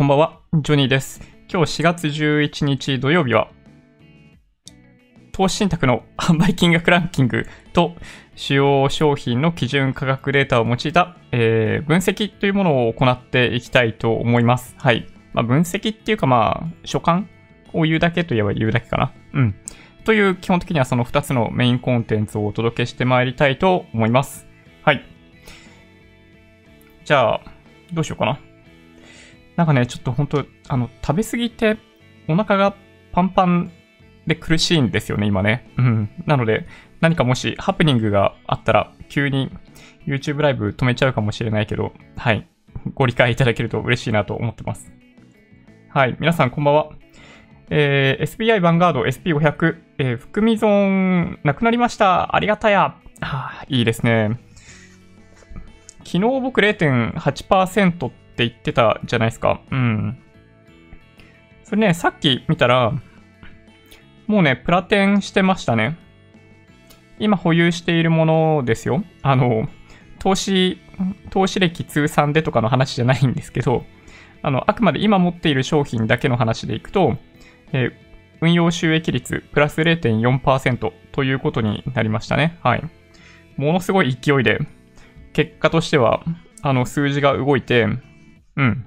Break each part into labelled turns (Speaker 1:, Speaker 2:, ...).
Speaker 1: こんばんは、ジョニーです。今日4月11日土曜日は、投資信託の販売金額ランキングと主要商品の基準価格データを用いた、えー分析というものを行っていきたいと思います。はい。まあ、分析っていうかまあ、所感を言うだけといえば言うだけかな。うん。という基本的にはその2つのメインコンテンツをお届けしてまいりたいと思います。はい。じゃあ、どうしようかな。なんかね、ちょっと本当あの、食べ過ぎてお腹がパンパンで苦しいんですよね、今ね。うん。なので、何かもしハプニングがあったら、急に YouTube ライブ止めちゃうかもしれないけど、はい。ご理解いただけると嬉しいなと思ってます。はい。皆さんこんばんは。えー SBI ヴァンガード SP500、えー含み損なくなりました。ありがたや。あいいですね。昨日僕0.8%っって言ってたじゃないですか。うん。それね、さっき見たら、もうね、プラテンしてましたね。今保有しているものですよ。あの、投資、投資歴通算でとかの話じゃないんですけど、あの、あくまで今持っている商品だけの話でいくと、えー運用収益率プラス0.4%ということになりましたね。はい。ものすごい勢いで、結果としては、あの、数字が動いて、うん。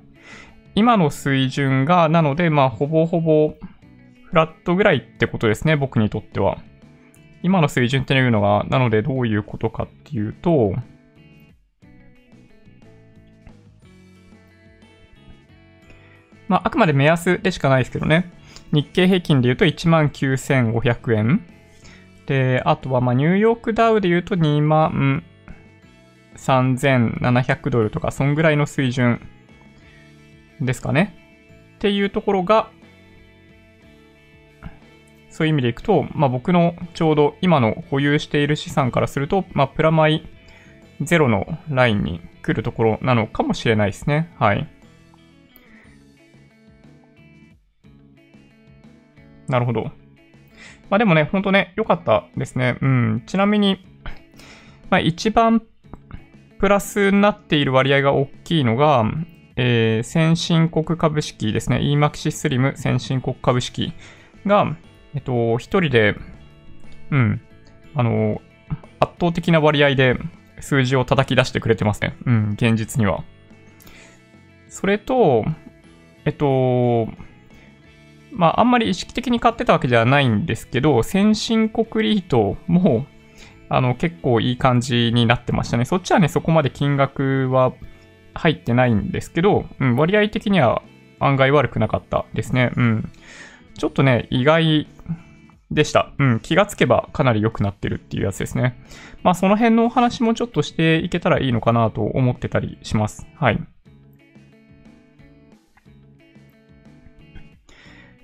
Speaker 1: 今の水準が、なので、まあ、ほぼほぼ、フラットぐらいってことですね、僕にとっては。今の水準っていうのが、なのでどういうことかっていうと、まあ、あくまで目安でしかないですけどね。日経平均で言うと19,500円。で、あとは、まあ、ニューヨークダウで言うと2万3700ドルとか、そんぐらいの水準ですかね。っていうところが、そういう意味でいくと、まあ、僕のちょうど今の保有している資産からすると、まあ、プラマイゼロのラインに来るところなのかもしれないですね。はい。なるほど。まあでもね、ほんとね、良かったですね。うん。ちなみに、まあ一番プラスになっている割合が大きいのが、えー先進国株式ですね。EMAXI Slim 先進国株式が、えっと、一人で、うん、あの、圧倒的な割合で数字を叩き出してくれてますね。うん、現実には。それと、えっと、まあ、あんまり意識的に買ってたわけじゃないんですけど、先進国リートも、あの、結構いい感じになってましたね。そっちはね、そこまで金額は入ってないんですけど、うん、割合的には案外悪くなかったですね。うん。ちょっとね、意外でした。うん、気がつけばかなり良くなってるっていうやつですね。まあ、その辺のお話もちょっとしていけたらいいのかなと思ってたりします。はい。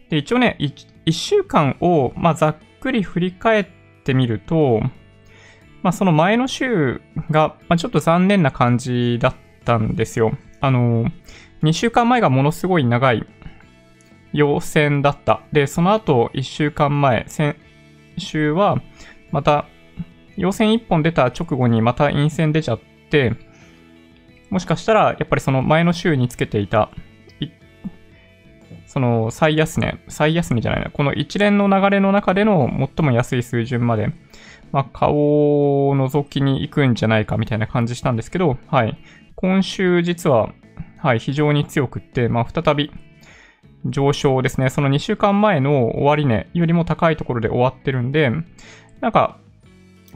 Speaker 1: で、一応ね、1週間を、まあ、ざっくり振り返ってみると、まあ、その前の週が、まあ、ちょっと残念な感じだったたんですよ。あの、2週間前がものすごい長い陽線だった。で、その後1週間前、先週は、また、陽線1本出た直後にまた陰線出ちゃって、もしかしたら、やっぱりその前の週につけていた、いその最安値、最安値じゃないな、この一連の流れの中での最も安い水準まで、まあ、顔を覗きに行くんじゃないかみたいな感じしたんですけど、はい。今週実は、はい、非常に強くって、まあ、再び上昇ですね。その2週間前の終値よりも高いところで終わってるんで、なんか、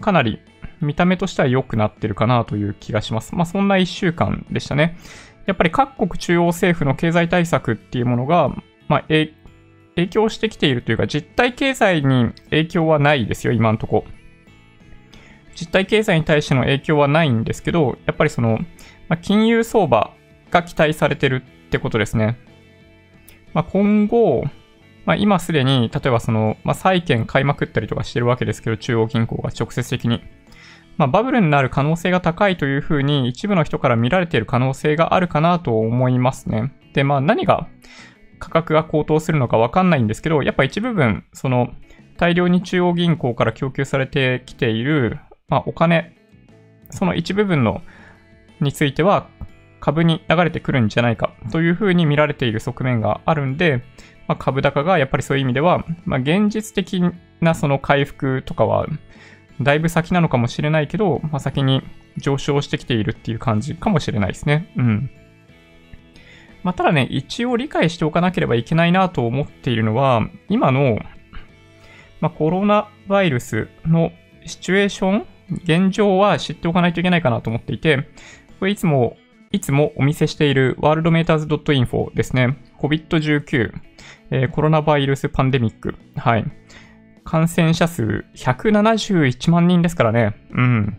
Speaker 1: かなり見た目としては良くなってるかなという気がします。まあ、そんな1週間でしたね。やっぱり各国中央政府の経済対策っていうものが、まあ、影響してきているというか、実体経済に影響はないですよ、今のとこ。実体経済に対しての影響はないんですけど、やっぱりその、まあ、金融相場が期待されてるってことですね。まあ、今後、まあ、今すでに、例えばその、まあ、債券買いまくったりとかしてるわけですけど、中央銀行が直接的に。まあ、バブルになる可能性が高いというふうに一部の人から見られている可能性があるかなと思いますね。で、まあ何が価格が高騰するのかわかんないんですけど、やっぱ一部分、その大量に中央銀行から供給されてきている、まあ、お金、その一部分のについては株に流れてくるんじゃないかというふうに見られている側面があるんで、まあ、株高がやっぱりそういう意味では、まあ、現実的なその回復とかは、だいぶ先なのかもしれないけど、まあ、先に上昇してきているっていう感じかもしれないですね。うん。まあ、ただね、一応理解しておかなければいけないなと思っているのは、今の、まあ、コロナウイルスのシチュエーション現状は知っておかないといけないかなと思っていて、これいつも、いつもお見せしている worldmeters.info ですね。COVID-19、えー、コロナウイルスパンデミック。はい。感染者数171万人ですからね。うん。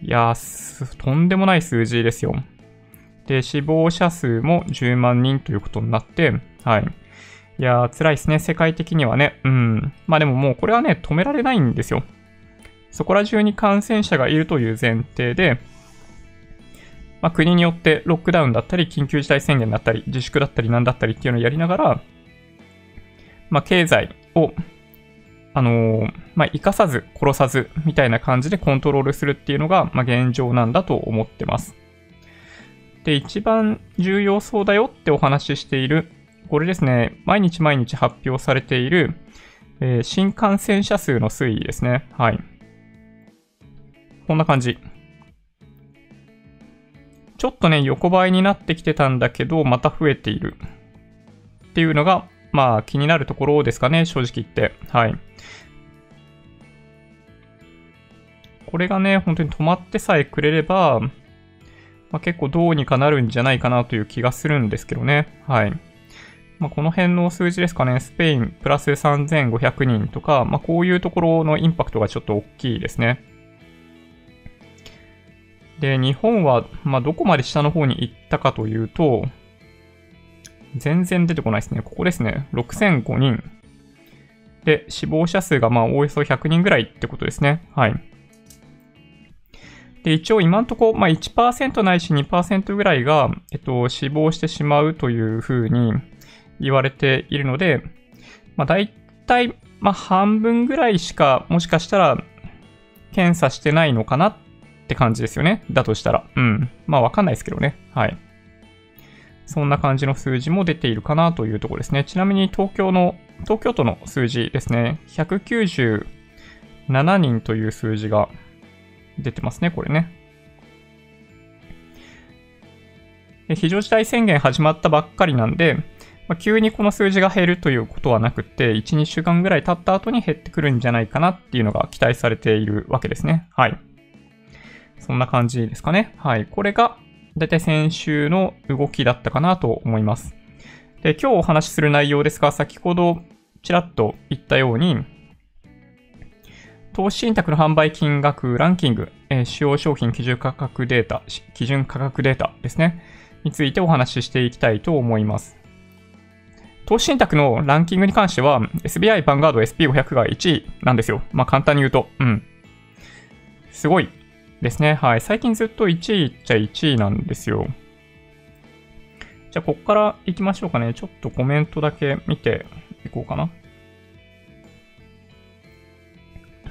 Speaker 1: いやとんでもない数字ですよ。で、死亡者数も10万人ということになって、はい。いやー、辛いですね。世界的にはね。うん。まあでももうこれはね、止められないんですよ。そこら中に感染者がいるという前提で、まあ、国によってロックダウンだったり、緊急事態宣言だったり、自粛だったりなんだったりっていうのをやりながら、まあ、経済を、あのー、まあ、生かさず、殺さず、みたいな感じでコントロールするっていうのが、まあ、現状なんだと思ってます。で、一番重要そうだよってお話ししている、これですね、毎日毎日発表されている、えー、新感染者数の推移ですね。はい。こんな感じ。ちょっとね、横ばいになってきてたんだけど、また増えている。っていうのが、まあ気になるところですかね、正直言って。はい。これがね、本当に止まってさえくれれば、まあ、結構どうにかなるんじゃないかなという気がするんですけどね。はい。まあ、この辺の数字ですかね、スペインプラス3500人とか、まあ、こういうところのインパクトがちょっと大きいですね。で、日本は、まあ、どこまで下の方に行ったかというと、全然出てこないですね。ここですね。6005人。で、死亡者数がまあおよそ100人ぐらいってことですね。はい。で、一応今んとこ、まあ1%ないし2%ぐらいが、えっと、死亡してしまうというふうに言われているので、まあ大体、まあ半分ぐらいしかもしかしたら検査してないのかなっって感じですよね。だとしたら。うん。まあわかんないですけどね。はい。そんな感じの数字も出ているかなというところですね。ちなみに東京の、東京都の数字ですね。197人という数字が出てますね、これね。非常事態宣言始まったばっかりなんで、まあ、急にこの数字が減るということはなくて、1、2週間ぐらい経った後に減ってくるんじゃないかなっていうのが期待されているわけですね。はい。そんな感じですかね。はい。これが、だいたい先週の動きだったかなと思います。で、今日お話しする内容ですが、先ほどちらっと言ったように、投資信託の販売金額ランキング、えー、使用商品基準価格データ、基準価格データですね、についてお話ししていきたいと思います。投資信託のランキングに関しては、SBI バンガード SP500 が1位なんですよ。まあ簡単に言うと。うん。すごいですね。はい。最近ずっと1位っちゃ1位なんですよ。じゃあ、こっから行きましょうかね。ちょっとコメントだけ見ていこうかな。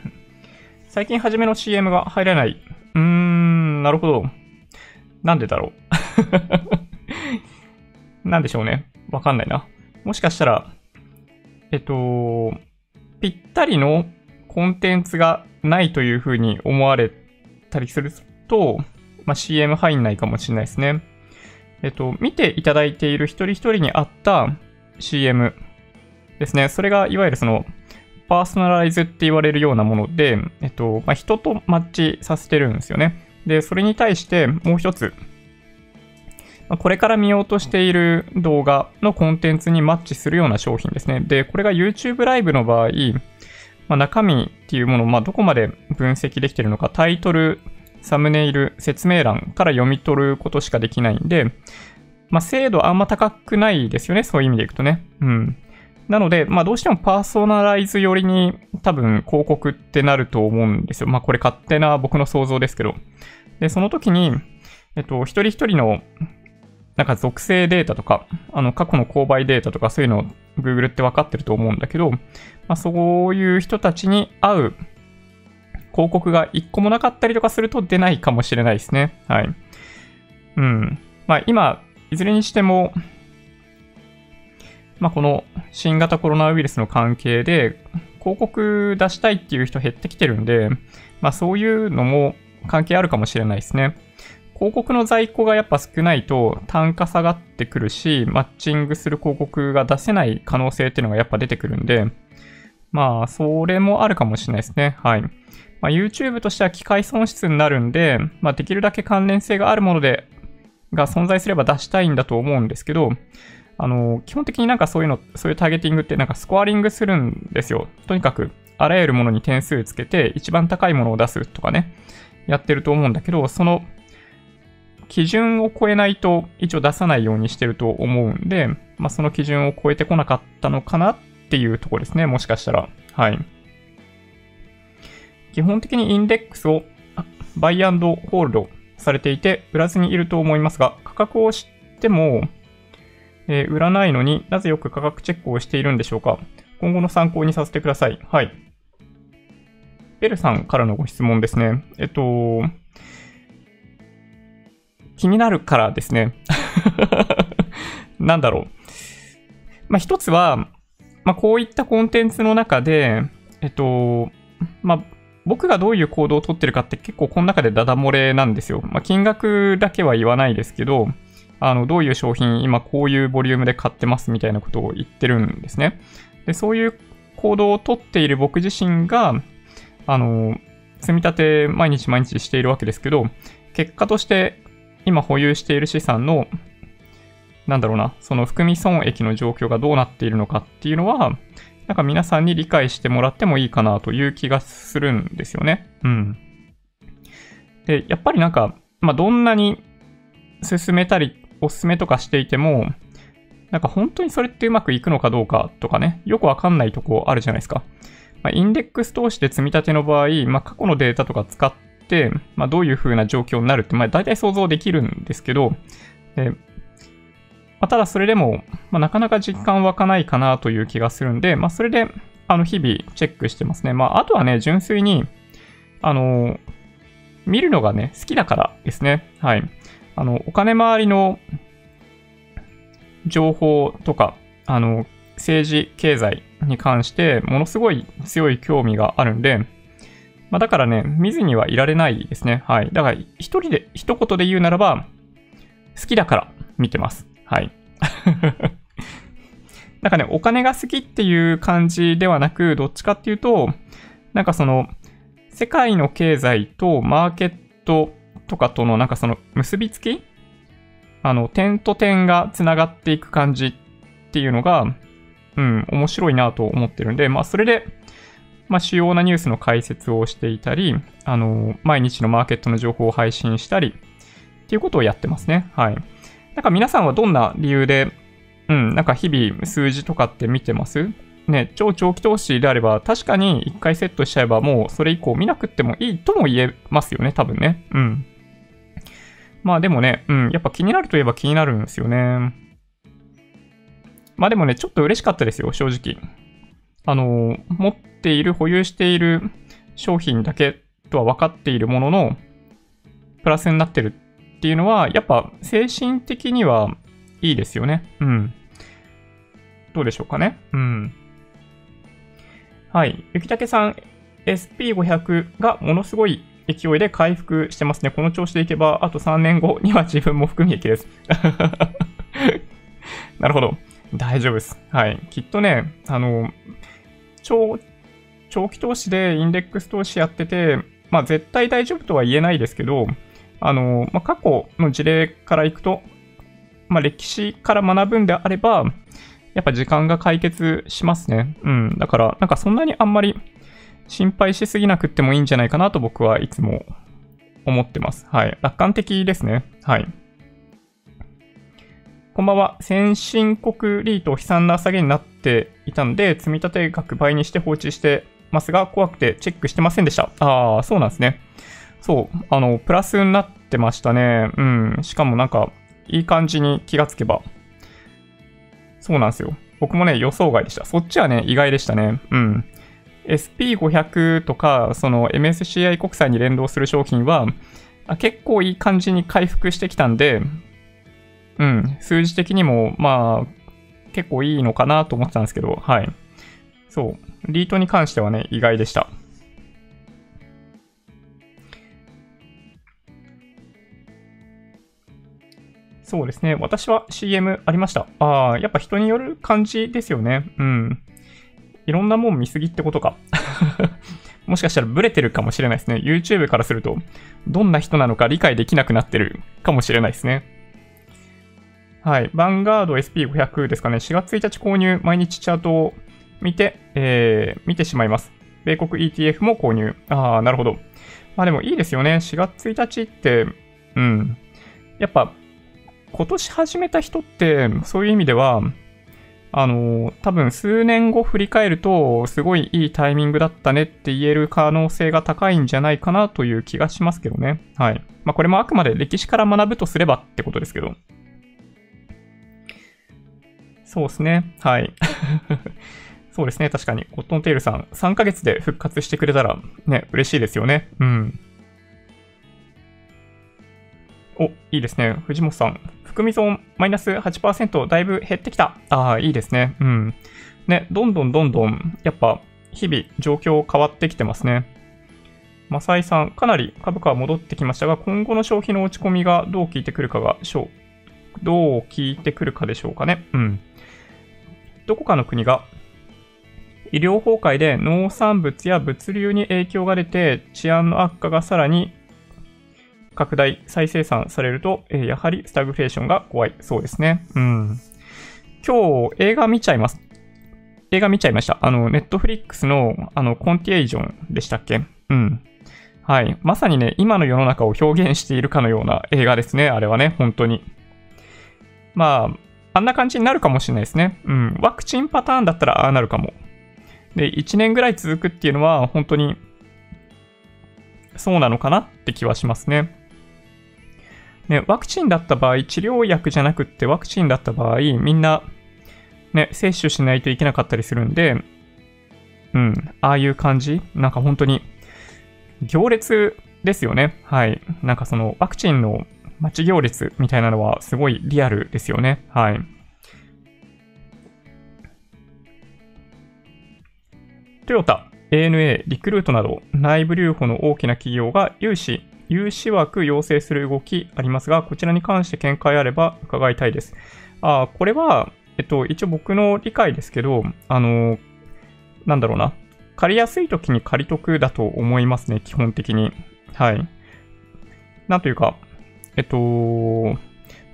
Speaker 1: 最近初めの CM が入らない。うーん、なるほど。なんでだろう。なんでしょうね。わかんないな。もしかしたら、えっと、ぴったりのコンテンツがないというふうに思われてたりすると、まあ、CM 入んないかもしれないですね。えっと、見ていただいている一人一人に合った CM ですね。それがいわゆるその、パーソナライズって言われるようなもので、えっと、まあ、人とマッチさせてるんですよね。で、それに対してもう一つ、まこれから見ようとしている動画のコンテンツにマッチするような商品ですね。で、これが YouTube ライブの場合、まあ、中身っていうものをまあどこまで分析できてるのか、タイトル、サムネイル、説明欄から読み取ることしかできないんで、まあ、精度あんま高くないですよね。そういう意味でいくとね。うん。なので、まあ、どうしてもパーソナライズ寄りに多分広告ってなると思うんですよ。まあ、これ勝手な僕の想像ですけど。で、その時に、えっと、一人一人のなんか属性データとか、あの過去の購買データとかそういうのを Google って分かってると思うんだけど、まあ、そういう人たちに合う広告が一個もなかったりとかすると出ないかもしれないですね。はい。うん。まあ今、いずれにしても、まあこの新型コロナウイルスの関係で、広告出したいっていう人減ってきてるんで、まあそういうのも関係あるかもしれないですね。広告の在庫がやっぱ少ないと単価下がってくるし、マッチングする広告が出せない可能性っていうのがやっぱ出てくるんで、まあ、それもあるかもしれないですね。はい。まあ、YouTube としては機械損失になるんで、まあ、できるだけ関連性があるもので、が存在すれば出したいんだと思うんですけど、あの、基本的になんかそういうの、そういうターゲティングってなんかスコアリングするんですよ。とにかく、あらゆるものに点数つけて、一番高いものを出すとかね、やってると思うんだけど、その基準を超えないと一応出さないようにしてると思うんで、まあ、その基準を超えてこなかったのかなっていうとこですね。もしかしたら。はい。基本的にインデックスをバイアンドホールドされていて、売らずにいると思いますが、価格を知っても、えー、売らないのになぜよく価格チェックをしているんでしょうか今後の参考にさせてください。はい。ベルさんからのご質問ですね。えっと、気になるからですね。なんだろう。まあ、一つは、まあ、こういったコンテンツの中で、えっと、まあ、僕がどういう行動をとってるかって結構この中でダダ漏れなんですよ。まあ、金額だけは言わないですけど、あの、どういう商品今こういうボリュームで買ってますみたいなことを言ってるんですね。で、そういう行動をとっている僕自身が、あの、積み立て毎日毎日しているわけですけど、結果として今保有している資産の、なんだろうな、その含み損益の状況がどうなっているのかっていうのは、なんか皆さんに理解してもらってもいいかなという気がするんですよね。うん。で、やっぱりなんか、まあ、どんなに進めたり、おすすめとかしていても、なんか本当にそれってうまくいくのかどうかとかね、よくわかんないとこあるじゃないですか。まあ、インデックス通して積み立ての場合、まあ、過去のデータとか使っ、まあ、どういう風な状況になるって、まあ、大体想像できるんですけど、えまあ、ただそれでも、まあ、なかなか実感湧かないかなという気がするんで、まあ、それで、あの、日々チェックしてますね。まあ、あとはね、純粋に、あの、見るのがね、好きだからですね。はい。あの、お金回りの情報とか、あの、政治、経済に関して、ものすごい強い興味があるんで、まあ、だからね、見ずにはいられないですね。はい。だから、一人で、一言で言うならば、好きだから見てます。はい。なんかね、お金が好きっていう感じではなく、どっちかっていうと、なんかその、世界の経済とマーケットとかとのなんかその結びつきあの、点と点が繋がっていく感じっていうのが、うん、面白いなと思ってるんで、まあそれで、まあ、主要なニュースの解説をしていたり、あの、毎日のマーケットの情報を配信したり、っていうことをやってますね。はい。なんか皆さんはどんな理由で、うん、なんか日々数字とかって見てます？ね、超長期投資であれば、確かに1回セットしちゃえばもうそれ以降見なくてもいいとも言えますよね、多分ね。うん。まあでもね、うん、やっぱ気になるといえば気になるんですよね。まあでもね、ちょっと嬉しかったですよ、正直。あの、持っている、保有している商品だけとは分かっているものの、プラスになってるっていうのは、やっぱ精神的にはいいですよね。うん。どうでしょうかね。うん。はい。雪武さん、SP500 がものすごい勢いで回復してますね。この調子でいけば、あと3年後には自分も含み益です。なるほど。大丈夫です。はい。きっとね、あの、長、長期投資でインデックス投資やってて、まあ絶対大丈夫とは言えないですけど、あの、まあ過去の事例からいくと、まあ歴史から学ぶんであれば、やっぱ時間が解決しますね。うん。だから、なんかそんなにあんまり心配しすぎなくってもいいんじゃないかなと僕はいつも思ってます。はい。楽観的ですね。はい。こんばんは。先進国リート悲惨な下げになっていたので、積立額倍にして放置してますが、怖くてチェックしてませんでした。ああ、そうなんですね。そう、あの、プラスになってましたね。うん。しかもなんか、いい感じに気がつけば。そうなんですよ。僕もね、予想外でした。そっちはね、意外でしたね。うん。SP500 とか、その MSCI 国債に連動する商品は、結構いい感じに回復してきたんで、うん、数字的にも、まあ、結構いいのかなと思ってたんですけど、はい。そう、リートに関してはね、意外でした。そうですね。私は CM ありました。ああ、やっぱ人による感じですよね。うん。いろんなもん見すぎってことか。もしかしたらブレてるかもしれないですね。YouTube からすると、どんな人なのか理解できなくなってるかもしれないですね。はい。ヴァンガード SP500 ですかね。4月1日購入、毎日チャートを見て、えー、見てしまいます。米国 ETF も購入。ああ、なるほど。まあでもいいですよね。4月1日って、うん。やっぱ今年始めた人って、そういう意味では、あの、多分数年後振り返ると、すごいいいタイミングだったねって言える可能性が高いんじゃないかなという気がしますけどね。はい。まあこれもあくまで歴史から学ぶとすればってことですけど。そうですね。はい。そうですね。確かに。コットンテールさん、3ヶ月で復活してくれたら、ね、嬉しいですよね。うん。お、いいですね。藤本さん。含み損マイナス8%だいぶ減ってきた。ああ、いいですね。うん。ね、どんどんどんどん、やっぱ、日々状況変わってきてますね。マサイさん、かなり株価は戻ってきましたが、今後の消費の落ち込みがどう効いてくるかが、しょうどう効いてくるかでしょうかね。うん。どこかの国が医療崩壊で農産物や物流に影響が出て治安の悪化がさらに拡大、再生産されると、え、やはりスタグフレーションが怖い。そうですね。うん。今日映画見ちゃいます。映画見ちゃいました。あの、ネットフリックスの、あの、コンティエイジョンでしたっけ？うん。はい。まさにね、今の世の中を表現しているかのような映画ですね。あれはね、本当に。まあ、あんな感じになるかもしれないですね。うん。ワクチンパターンだったらああなるかも。で、1年ぐらい続くっていうのは、本当に、そうなのかなって気はしますね。ね、ワクチンだった場合、治療薬じゃなくってワクチンだった場合、みんな、ね、接種しないといけなかったりするんで、うん、ああいう感じなんか本当に、行列ですよね。はい。なんかその、ワクチンの待ち行列みたいなのはすごいリアルですよね。はい。トヨタ、ANA、リクルートなど内部留保の大きな企業が融資、融資枠要請する動きありますが、こちらに関して見解あれば伺いたいです。あこれは、えっと、一応僕の理解ですけど、あの、なんだろうな。借りやすい時に借り得だと思いますね、基本的に。はい。なんというか、えっと、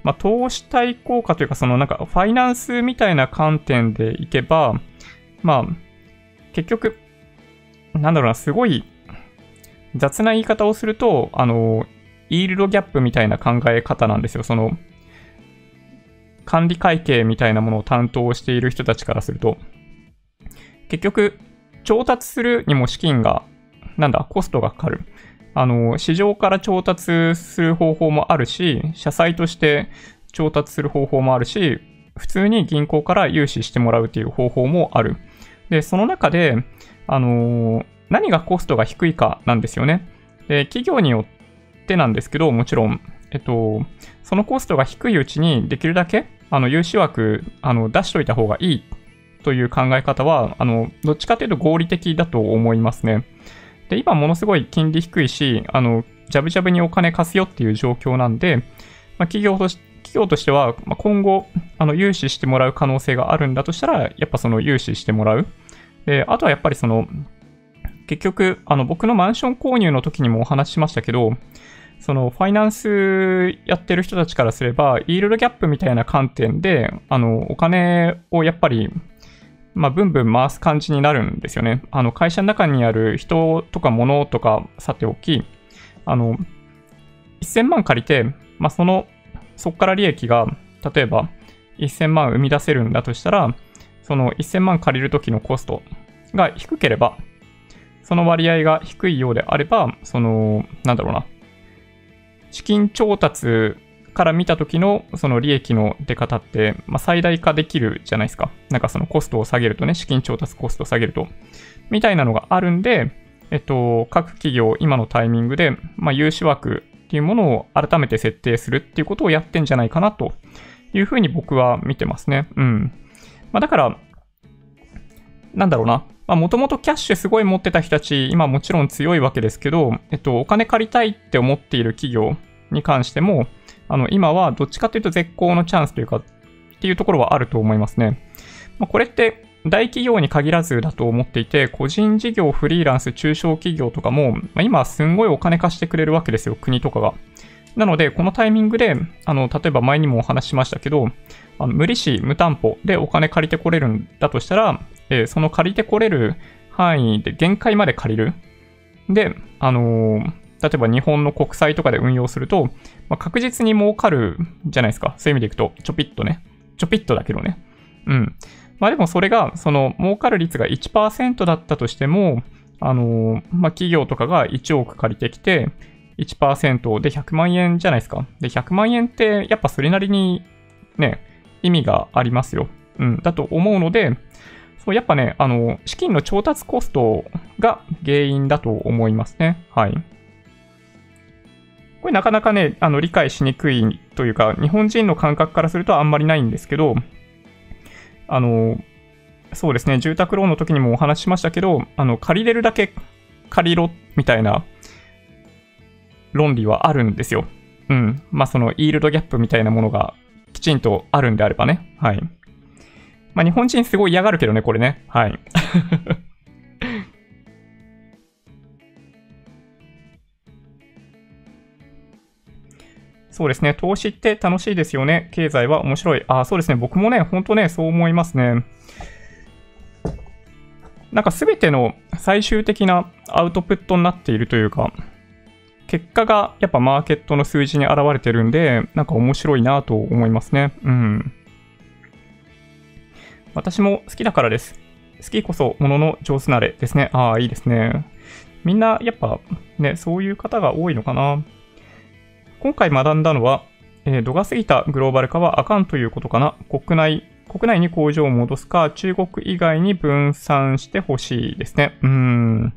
Speaker 1: まあ、投資対効果というか、そのなんか、ファイナンスみたいな観点でいけば、まあ、結局、なんだろうな、すごい雑な言い方をすると、あの、イールドギャップみたいな考え方なんですよ。その、管理会計みたいなものを担当している人たちからすると、結局、調達するにも資金が、なんだ、コストがかかる。あの、市場から調達する方法もあるし、社債として調達する方法もあるし、普通に銀行から融資してもらうっていう方法もある。で、その中で、あの何がコストが低いかなんですよね。で、企業によってなんですけど、もちろん、えっと、そのコストが低いうちにできるだけ、あの、融資枠、あの、出しといた方がいいという考え方は、あの、どっちかというと合理的だと思いますね。で、今ものすごい金利低いし、あの、ジャブジャブにお金貸すよっていう状況なんで、まあ、企業として企業としては、まあ、今後、あの、融資してもらう可能性があるんだとしたら、やっぱその融資してもらう。で、あとはやっぱりその、結局、あの、僕のマンション購入の時にもお話ししましたけど、その、ファイナンスやってる人たちからすれば、イールドギャップみたいな観点で、あの、お金をやっぱり、まあ、ブンブン回す感じになるんですよね。あの、会社の中にある人とか物とかさておき、あの、1000万借りて、まあ、その、そこから利益が、例えば、1000万生み出せるんだとしたら、その1000万借りるときのコストが低ければ、その割合が低いようであれば、その、なんだろうな、資金調達から見た時のその利益の出方って、まあ、最大化できるじゃないですか。なんかそのコストを下げるとね、資金調達コストを下げると。みたいなのがあるんで、えっと、各企業、今のタイミングで、まあ、融資枠っていうものを改めて設定するっていうことをやってんじゃないかなというふうに僕は見てますね。うん。まあ、だから、なんだろうな。まあ、もともとキャッシュすごい持ってた人たち、今もちろん強いわけですけど、えっと、お金借りたいって思っている企業に関しても、あの、今はどっちかというと絶好のチャンスというか、っていうところはあると思いますね。まあ、これって大企業に限らずだと思っていて、個人事業、フリーランス、中小企業とかも、まあ、今すんごいお金貸してくれるわけですよ、国とかが。なので、このタイミングで、あの、例えば前にもお話ししましたけど、あの無利子、無担保でお金借りてこれるんだとしたら、えー、その借りてこれる範囲で限界まで借りる。で、あのー、例えば日本の国債とかで運用すると、まあ、確実に儲かるじゃないですか。そういう意味でいくと、ちょぴっとね。ちょぴっとだけどね。うん。まあでもそれが、その儲かる率が1%だったとしても、あの、まあ企業とかが1億借りてきて、1%で100万円じゃないですか。で、100万円ってやっぱそれなりにね、意味がありますよ。うん、だと思うので、そうやっぱね、あの、資金の調達コストが原因だと思いますね。はい。これなかなかね、あの、理解しにくいというか、日本人の感覚からするとあんまりないんですけど、あの、そうですね、住宅ローンの時にもお話ししましたけど、あの、借りれるだけ借りろみたいな論理はあるんですよ。うん。まあ、その、イールドギャップみたいなものがきちんとあるんであればね。はい。まあ、日本人すごい嫌がるけどね、これね。はい。そうですね。投資って楽しいですよね。経済は面白い。ああ、そうですね。僕もね、ほんとね、そう思いますね。なんか全ての最終的なアウトプットになっているというか、結果がやっぱマーケットの数字に現れてるんで、なんか面白いなと思いますね。うん。私も好きだからです。好きこそものの上手なれですね。ああ、いいですね。みんなやっぱね、そういう方が多いのかな。今回学んだのは、えー、度が過ぎたグローバル化はあかんということかな。国内、国内に工場を戻すか、中国以外に分散してほしいですね。うーん。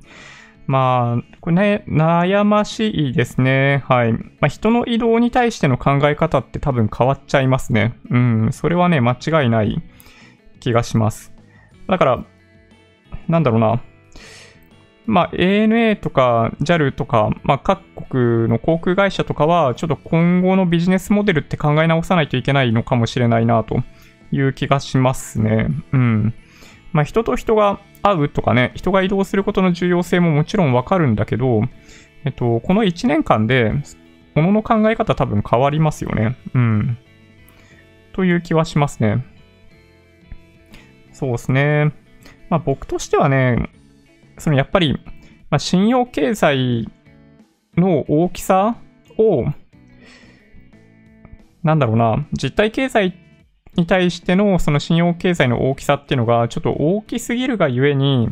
Speaker 1: まあ、これね、悩ましいですね。はい。まあ、人の移動に対しての考え方って多分変わっちゃいますね。うん。それはね、間違いない気がします。だから、なんだろうな。まあ、ANA とか JAL とか、まあ、各国の航空会社とかは、ちょっと今後のビジネスモデルって考え直さないといけないのかもしれないなという気がしますね。うん。まあ、人と人が会うとかね、人が移動することの重要性ももちろんわかるんだけど、えっと、この1年間で、ものの考え方多分変わりますよね。うん。という気はしますね。そうですね。まあ僕としてはね、そのやっぱり、まあ、信用経済の大きさを、なんだろうな、実体経済に対してのその信用経済の大きさっていうのがちょっと大きすぎるがゆえに、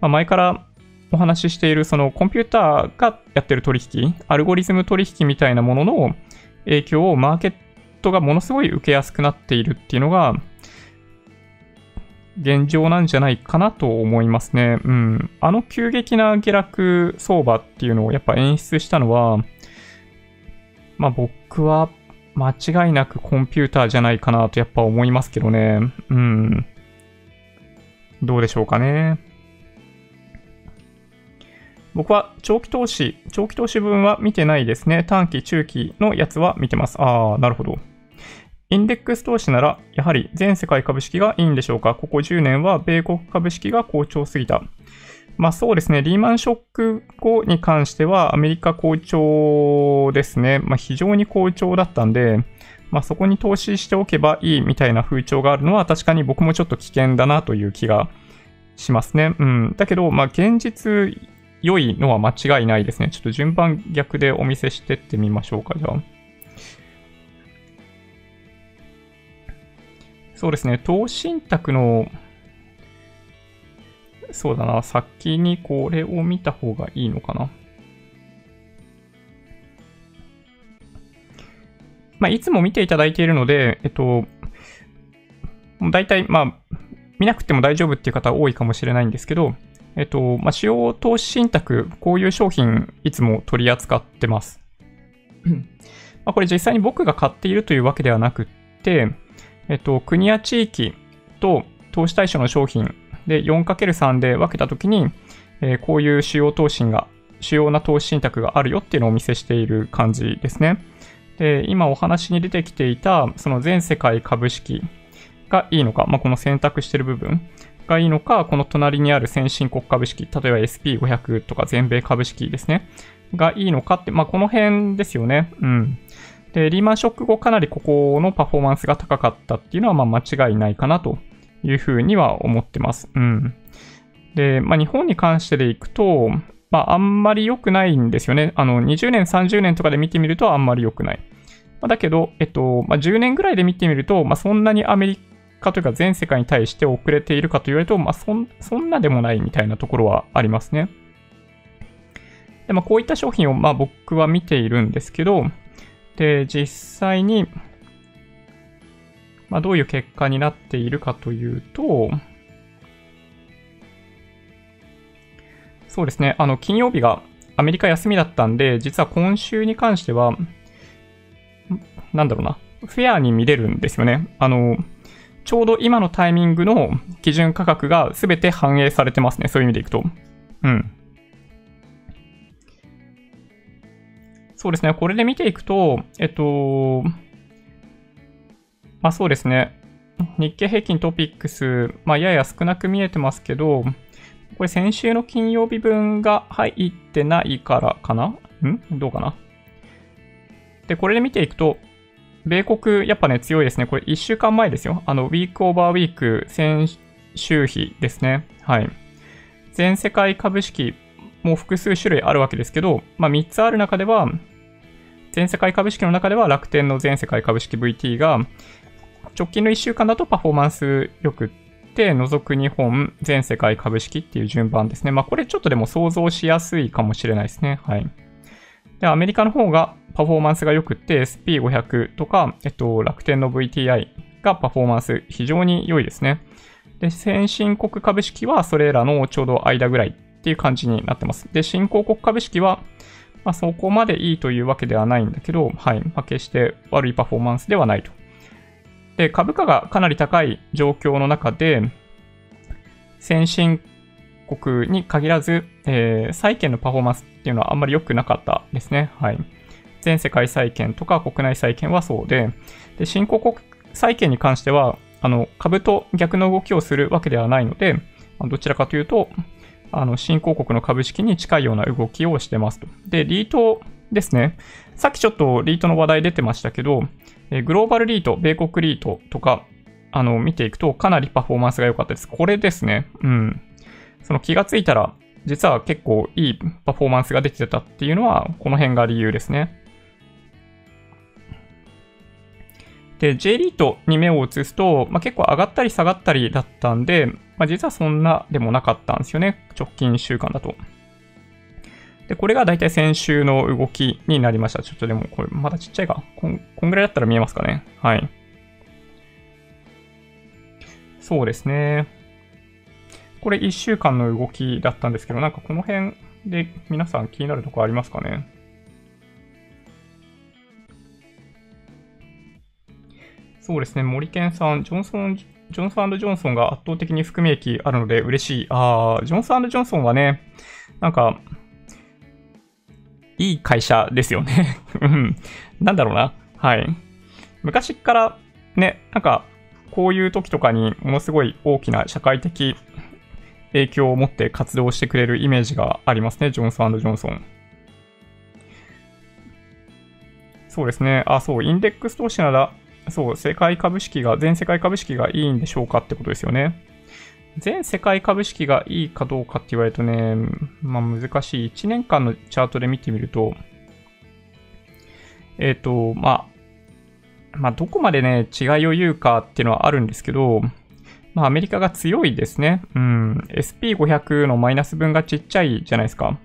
Speaker 1: まあ、前からお話ししているそのコンピューターがやってる取引、アルゴリズム取引みたいなものの影響をマーケットがものすごい受けやすくなっているっていうのが、現状なんじゃないかなと思いますね。うん。あの急激な下落相場っていうのをやっぱ演出したのは、まあ僕は間違いなくコンピューターじゃないかなとやっぱ思いますけどね。うん。どうでしょうかね。僕は長期投資、長期投資分は見てないですね。短期、中期のやつは見てます。ああ、なるほど。インデックス投資なら、やはり全世界株式がいいんでしょうか？ここ10年は米国株式が好調すぎた。まあそうですね、リーマンショック後に関してはアメリカ好調ですね。まあ非常に好調だったんで、まあそこに投資しておけばいいみたいな風潮があるのは確かに僕もちょっと危険だなという気がしますね。うん。だけど、まあ現実良いのは間違いないですね。ちょっと順番逆でお見せしてってみましょうか、じゃあ。そうですね、投資信託の、そうだな、先にこれを見た方がいいのかな。まあ、いつも見ていただいているので、えっと、大体、まあ、見なくても大丈夫っていう方多いかもしれないんですけど、えっと、まあ、主要投資信託、こういう商品、いつも取り扱ってます。まあ、これ実際に僕が買っているというわけではなくって、えっと、国や地域と投資対象の商品で 4×3 で分けたときに、えー、こういう主要投資が、主要な投資信託があるよっていうのをお見せしている感じですね。で、今お話に出てきていた、その全世界株式がいいのか、まあ、この選択している部分がいいのか、この隣にある先進国株式、例えば SP500 とか全米株式ですね、がいいのかって、まあ、この辺ですよね。うん。で、リーマンショック後かなりここのパフォーマンスが高かったっていうのは、ま、間違いないかなというふうには思ってます。うん。で、まあ、日本に関してでいくと、まあ、あんまり良くないんですよね。あの、20年、30年とかで見てみるとあんまり良くない。まあ、だけど、えっと、まあ、10年ぐらいで見てみると、まあ、そんなにアメリカというか全世界に対して遅れているかと言われると、まあ、そんそんなでもないみたいなところはありますね。で、まあ、こういった商品を、まあ、僕は見ているんですけど、で、実際に、まあ、どういう結果になっているかというと、そうですね、あの、金曜日がアメリカ休みだったんで、実は今週に関しては、なんだろうな、フェアに見れるんですよね。あの、ちょうど今のタイミングの基準価格が全て反映されてますね。そういう意味でいくと。うん。そうですね。これで見ていくと、えっと、まあそうですね。日経平均トピックス、まあやや少なく見えてますけど、これ先週の金曜日分が入ってないからかな？ん？どうかな？で、これで見ていくと、米国、やっぱね、強いですね。これ1週間前ですよ。あの、ウィークオーバーウィーク、先週比ですね。はい。全世界株式もう複数種類あるわけですけど、まあ、3つある中では、全世界株式の中では楽天の全世界株式 VT が、直近の1週間だとパフォーマンス良くって、除く日本全世界株式っていう順番ですね。まあこれちょっとでも想像しやすいかもしれないですね。はい。で、アメリカの方がパフォーマンスが良くって SP500 とか、えっと、楽天の VTI がパフォーマンス非常に良いですね。で、先進国株式はそれらのちょうど間ぐらいっていう感じになってます。で、新興国株式は、まあ、そこまでいいというわけではないんだけど、はい。まあ、決して悪いパフォーマンスではないと。で、株価がかなり高い状況の中で、先進国に限らず、えー、債券のパフォーマンスっていうのはあんまり良くなかったですね。はい。全世界債券とか国内債券はそうで、で新興国債券に関しては、あの、株と逆の動きをするわけではないので、どちらかというと、あの、新興国の株式に近いような動きをしてますと。で、リートですね。さっきちょっとリートの話題出てましたけど、えグローバルリート、米国リートとか、あの、見ていくとかなりパフォーマンスが良かったです。これですね。うん。その気がついたら、実は結構いいパフォーマンスができてたっていうのは、この辺が理由ですね。で、J リートに目を移すと、まあ、結構上がったり下がったりだったんで、まあ、実はそんなでもなかったんですよね。直近1週間だと。で、これが大体先週の動きになりました。ちょっとでもこれまだちっちゃいか。こんこんぐらいだったら見えますかね。はい。そうですね。これ1週間の動きだったんですけど、なんかこの辺で皆さん気になるとこありますかねそうですね、森健さん、ジョンソン、ジョンソンジョンソンが圧倒的に含み益あるので嬉しい。あー、ジョンソンジョンソンはね、なんか、いい会社ですよね。うん。なんだろうな。はい。昔からね、なんか、こういう時とかにものすごい大きな社会的影響を持って活動してくれるイメージがありますね、ジョンソンジョンソン。そうですね。あ、そう、インデックス投資なら、そう、世界株式が、全世界株式がいいんでしょうかってことですよね。全世界株式がいいかどうかって言われるとね、まあ難しい。1年間のチャートで見てみると、えっ、ー、と、まあ、まあどこまでね、違いを言うかっていうのはあるんですけど、まあ、アメリカが強いですね。うん。SP500 のマイナス分がちっちゃいじゃないですか。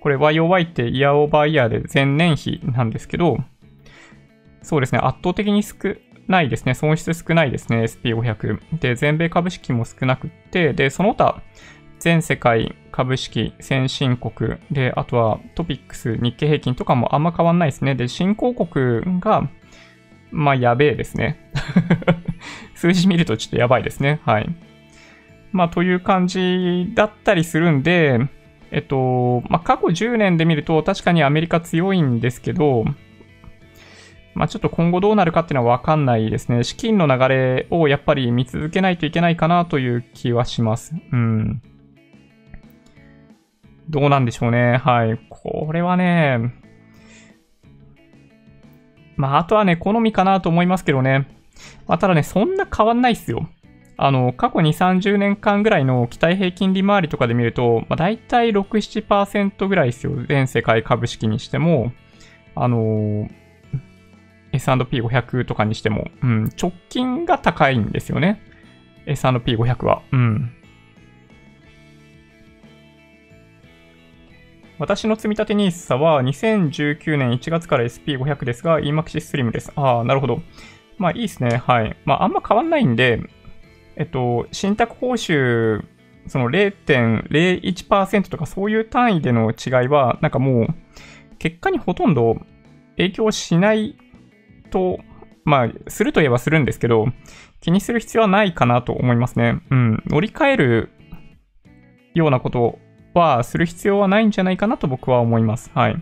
Speaker 1: これ YOY ってイヤーオーバーイヤーで前年比なんですけど、そうですね。圧倒的に少ないですね。損失少ないですね。SP500。で、全米株式も少なくて、で、その他、全世界株式先進国で、あとはトピックス、日経平均とかもあんま変わんないですね。で、新興国が、まあ、やべえですね。数字見るとちょっとやばいですね。はい。まあ、という感じだったりするんで、えっと、まあ、過去10年で見ると確かにアメリカ強いんですけど、まあ、ちょっと今後どうなるかっていうのはわかんないですね。資金の流れをやっぱり見続けないといけないかなという気はします。うん。どうなんでしょうね。はい。これはね、まあ、あとはね、好みかなと思いますけどね。まあ、ただね、そんな変わんないっすよ。あの、過去2、30年間ぐらいの期待平均利回りとかで見ると、まあ、大体6、7%ぐらいですよ。全世界株式にしても、あの、S&P500 とかにしても、うん、直近が高いんですよね。S&P500 は。うん。私の積立 NISA は2019年1月から SP500 ですが、EMAXI Slim です。ああ、なるほど。まあいいですね。はい。まああんま変わんないんで、えっと、信託報酬、その0.01%とかそういう単位での違いは、なんかもう、結果にほとんど影響しないと、まあ、するといえばするんですけど、気にする必要はないかなと思いますね。うん。乗り換えるようなことはする必要はないんじゃないかなと僕は思います。はい。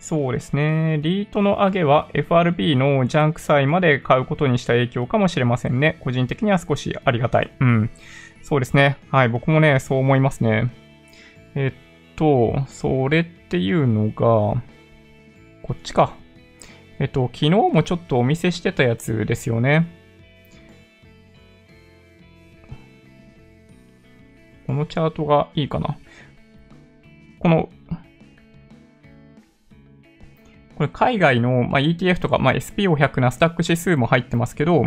Speaker 1: そうですね。リートの上げは FRB のジャンク債まで買うことにした影響かもしれませんね。個人的には少しありがたい。うん。そうですね。はい。僕もね、そう思いますね。えっと、それっていうのが、こっちか。えっと、昨日もちょっとお見せしてたやつですよね。このチャートがいいかな。このこれ海外の、まあ、ETF とか、まあ、SP500 ナスダック指数も入ってますけど、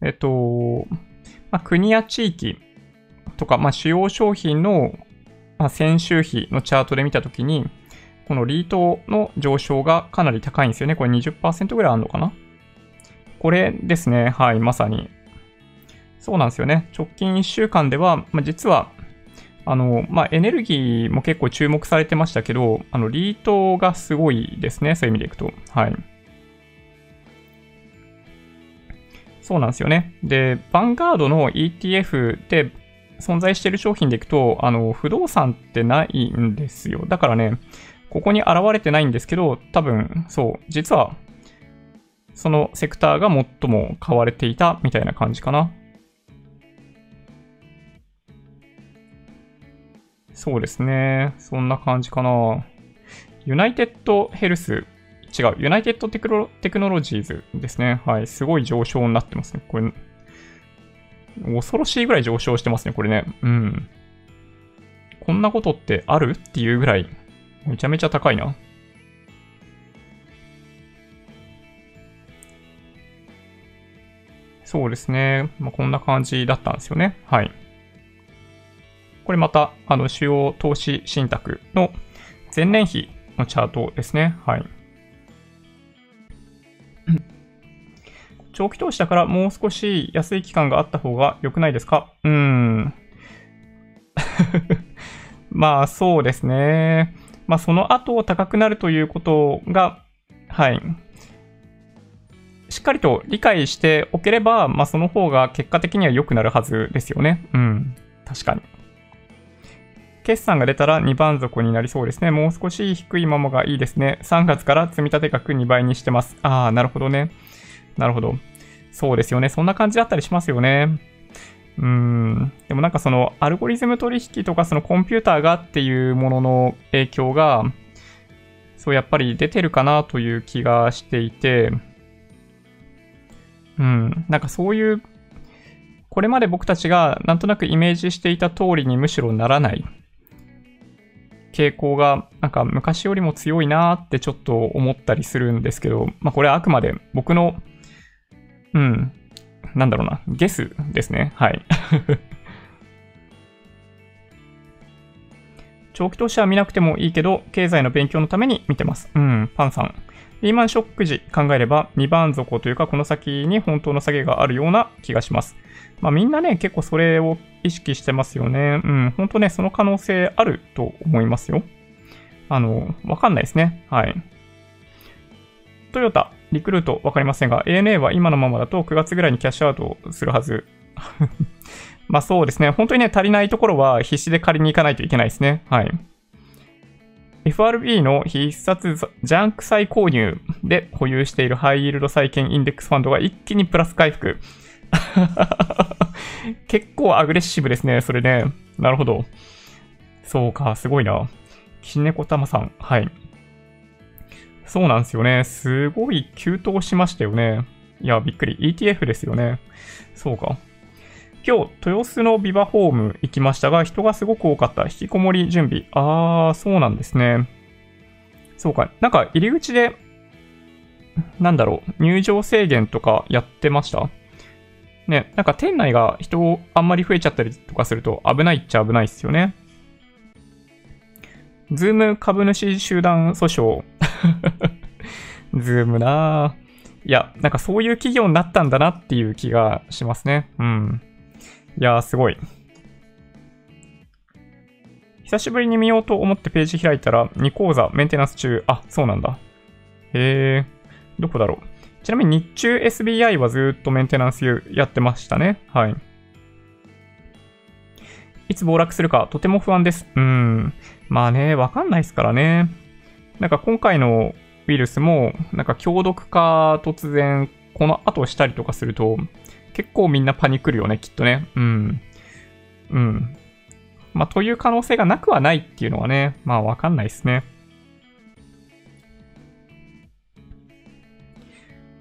Speaker 1: えっと、まあ、国や地域とか、まあ、主要商品の、まあ、先週比のチャートで見たときに、このリートの上昇がかなり高いんですよね。これ20%ぐらいあるのかなこれですね。はい、まさに。そうなんですよね。直近1週間では、まあ、実はあの、まあ、エネルギーも結構注目されてましたけど、あの、リートがすごいですね。そういう意味でいくと。はい。そうなんですよね。で、ヴァンガードの ETF で存在している商品でいくと、あの、不動産ってないんですよ。だからね、ここに現れてないんですけど、多分、そう、実は、そのセクターが最も買われていたみたいな感じかな。そうですね。そんな感じかな。ユナイテッドヘルス、違う、ユナイテッドテクノテクノロジーズですね。はい。すごい上昇になってますね。これ、恐ろしいぐらい上昇してますね、これね。うん。こんなことってある？っていうぐらい、めちゃめちゃ高いな。そうですね。まあ、こんな感じだったんですよね。はい。これまた、あの、主要投資信託の前年比のチャートですね。はい。長期投資だからもう少し安い期間があった方が良くないですか？うーん。まあそうですね。まあその後高くなるということが、はい。しっかりと理解しておければ、まあその方が結果的には良くなるはずですよね。うん。確かに。決算が出たら2番底になりそうですね。もう少し低いままがいいですね。3月から積立額2倍にしてます。ああ、なるほどね。なるほど。そうですよね。そんな感じだったりしますよね。うん。でもなんかそのアルゴリズム取引とかそのコンピューターがっていうものの影響が、そうやっぱり出てるかなという気がしていて、うん。なんかそういう、これまで僕たちがなんとなくイメージしていた通りにむしろならない。傾向がなんか昔よりも強いなってちょっと思ったりするんですけど、まあこれはあくまで僕の、うん、なんだろうな、ゲスですね。はい。長期投資は見なくてもいいけど、経済の勉強のために見てます。うん、パンさん。リーマンショック時考えれば2番底というかこの先に本当の下げがあるような気がします。まあみんなね、結構それを意識してますよね。うん、本当ね、その可能性あると思いますよ。あの、わかんないですね。はい。トヨタ、リクルートわかりませんが、ANA は今のままだと9月ぐらいにキャッシュアウトするはず。まあそうですね。本当にね、足りないところは必死で借りに行かないといけないですね。はい。FRB の必殺ジャンク債購入で保有しているハイイールド債券インデックスファンドが一気にプラス回復。結構アグレッシブですね、それね。なるほど。そうか、すごいな。キネコタマさん。はい。そうなんですよね。すごい急騰しましたよね。いや、びっくり。ETF ですよね。そうか。今日、豊洲のビバホーム行きましたが、人がすごく多かった。引きこもり準備。あー、そうなんですね。そうか。なんか、入り口で、なんだろう、入場制限とかやってました？ね、なんか店内が人あんまり増えちゃったりとかすると危ないっちゃ危ないっすよね。 Zoom 株主集団訴訟。Zoom なぁ。いや、なんかそういう企業になったんだなっていう気がしますね。うん。いやー、すごい。久しぶりに見ようと思ってページ開いたら、2講座メンテナンス中。あ、そうなんだ。へえ、どこだろう。ちなみに日中 SBI はずっとメンテナンスやってましたね。はい。いつ暴落するかとても不安です。うん。まあね、わかんないですからね。なんか今回のウイルスも、なんか強毒化突然、この後したりとかすると、結構みんなパニクるよね、きっとね。うん。うん。まあ、という可能性がなくはないっていうのはね、まあ、わかんないですね。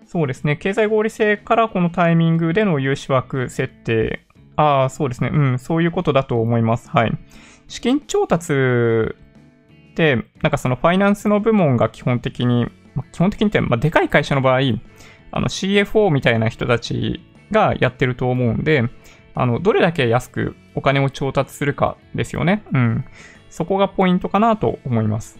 Speaker 1: そうですね。経済合理性からこのタイミングでの融資枠設定。ああ、そうですね。うん、そういうことだと思います。はい。資金調達て、なんかそのファイナンスの部門が基本的に、ま、基本的にって、まあ、でかい会社の場合、あの CFO みたいな人たちがやってると思うんで、あの、どれだけ安くお金を調達するかですよね。うん。そこがポイントかなと思います。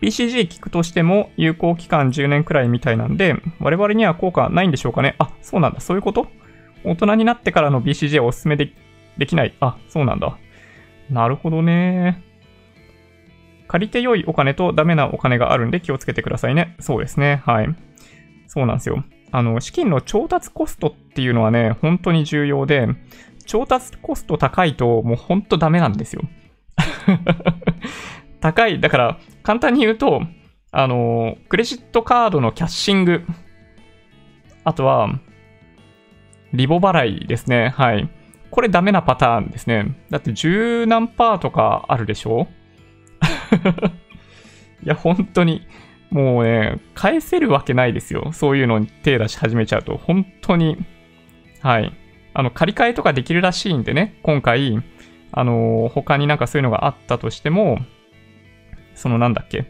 Speaker 1: BCG 聞くとしても有効期間10年くらいみたいなんで、我々には効果ないんでしょうかね。あ、そうなんだ。そういうこと？大人になってからの BCG はおすすめでできない。あ、そうなんだ。なるほどね。借りて良いお金とダメなお金があるんで気をつけてくださいね。そうですね。はい。そうなんですよ。あの、資金の調達コストっていうのはね、本当に重要で、調達コスト高いともう本当ダメなんですよ。高い。だから、簡単に言うと、あの、クレジットカードのキャッシング。あとは、リボ払いですね。はい。これダメなパターンですね。だって十何パーとかあるでしょ？いや、本当に。もうね、返せるわけないですよ。そういうのに手出し始めちゃうと。本当に。はい。あの、借り換えとかできるらしいんでね、今回、あのー、他になんかそういうのがあったとしても、そのなんだっけ。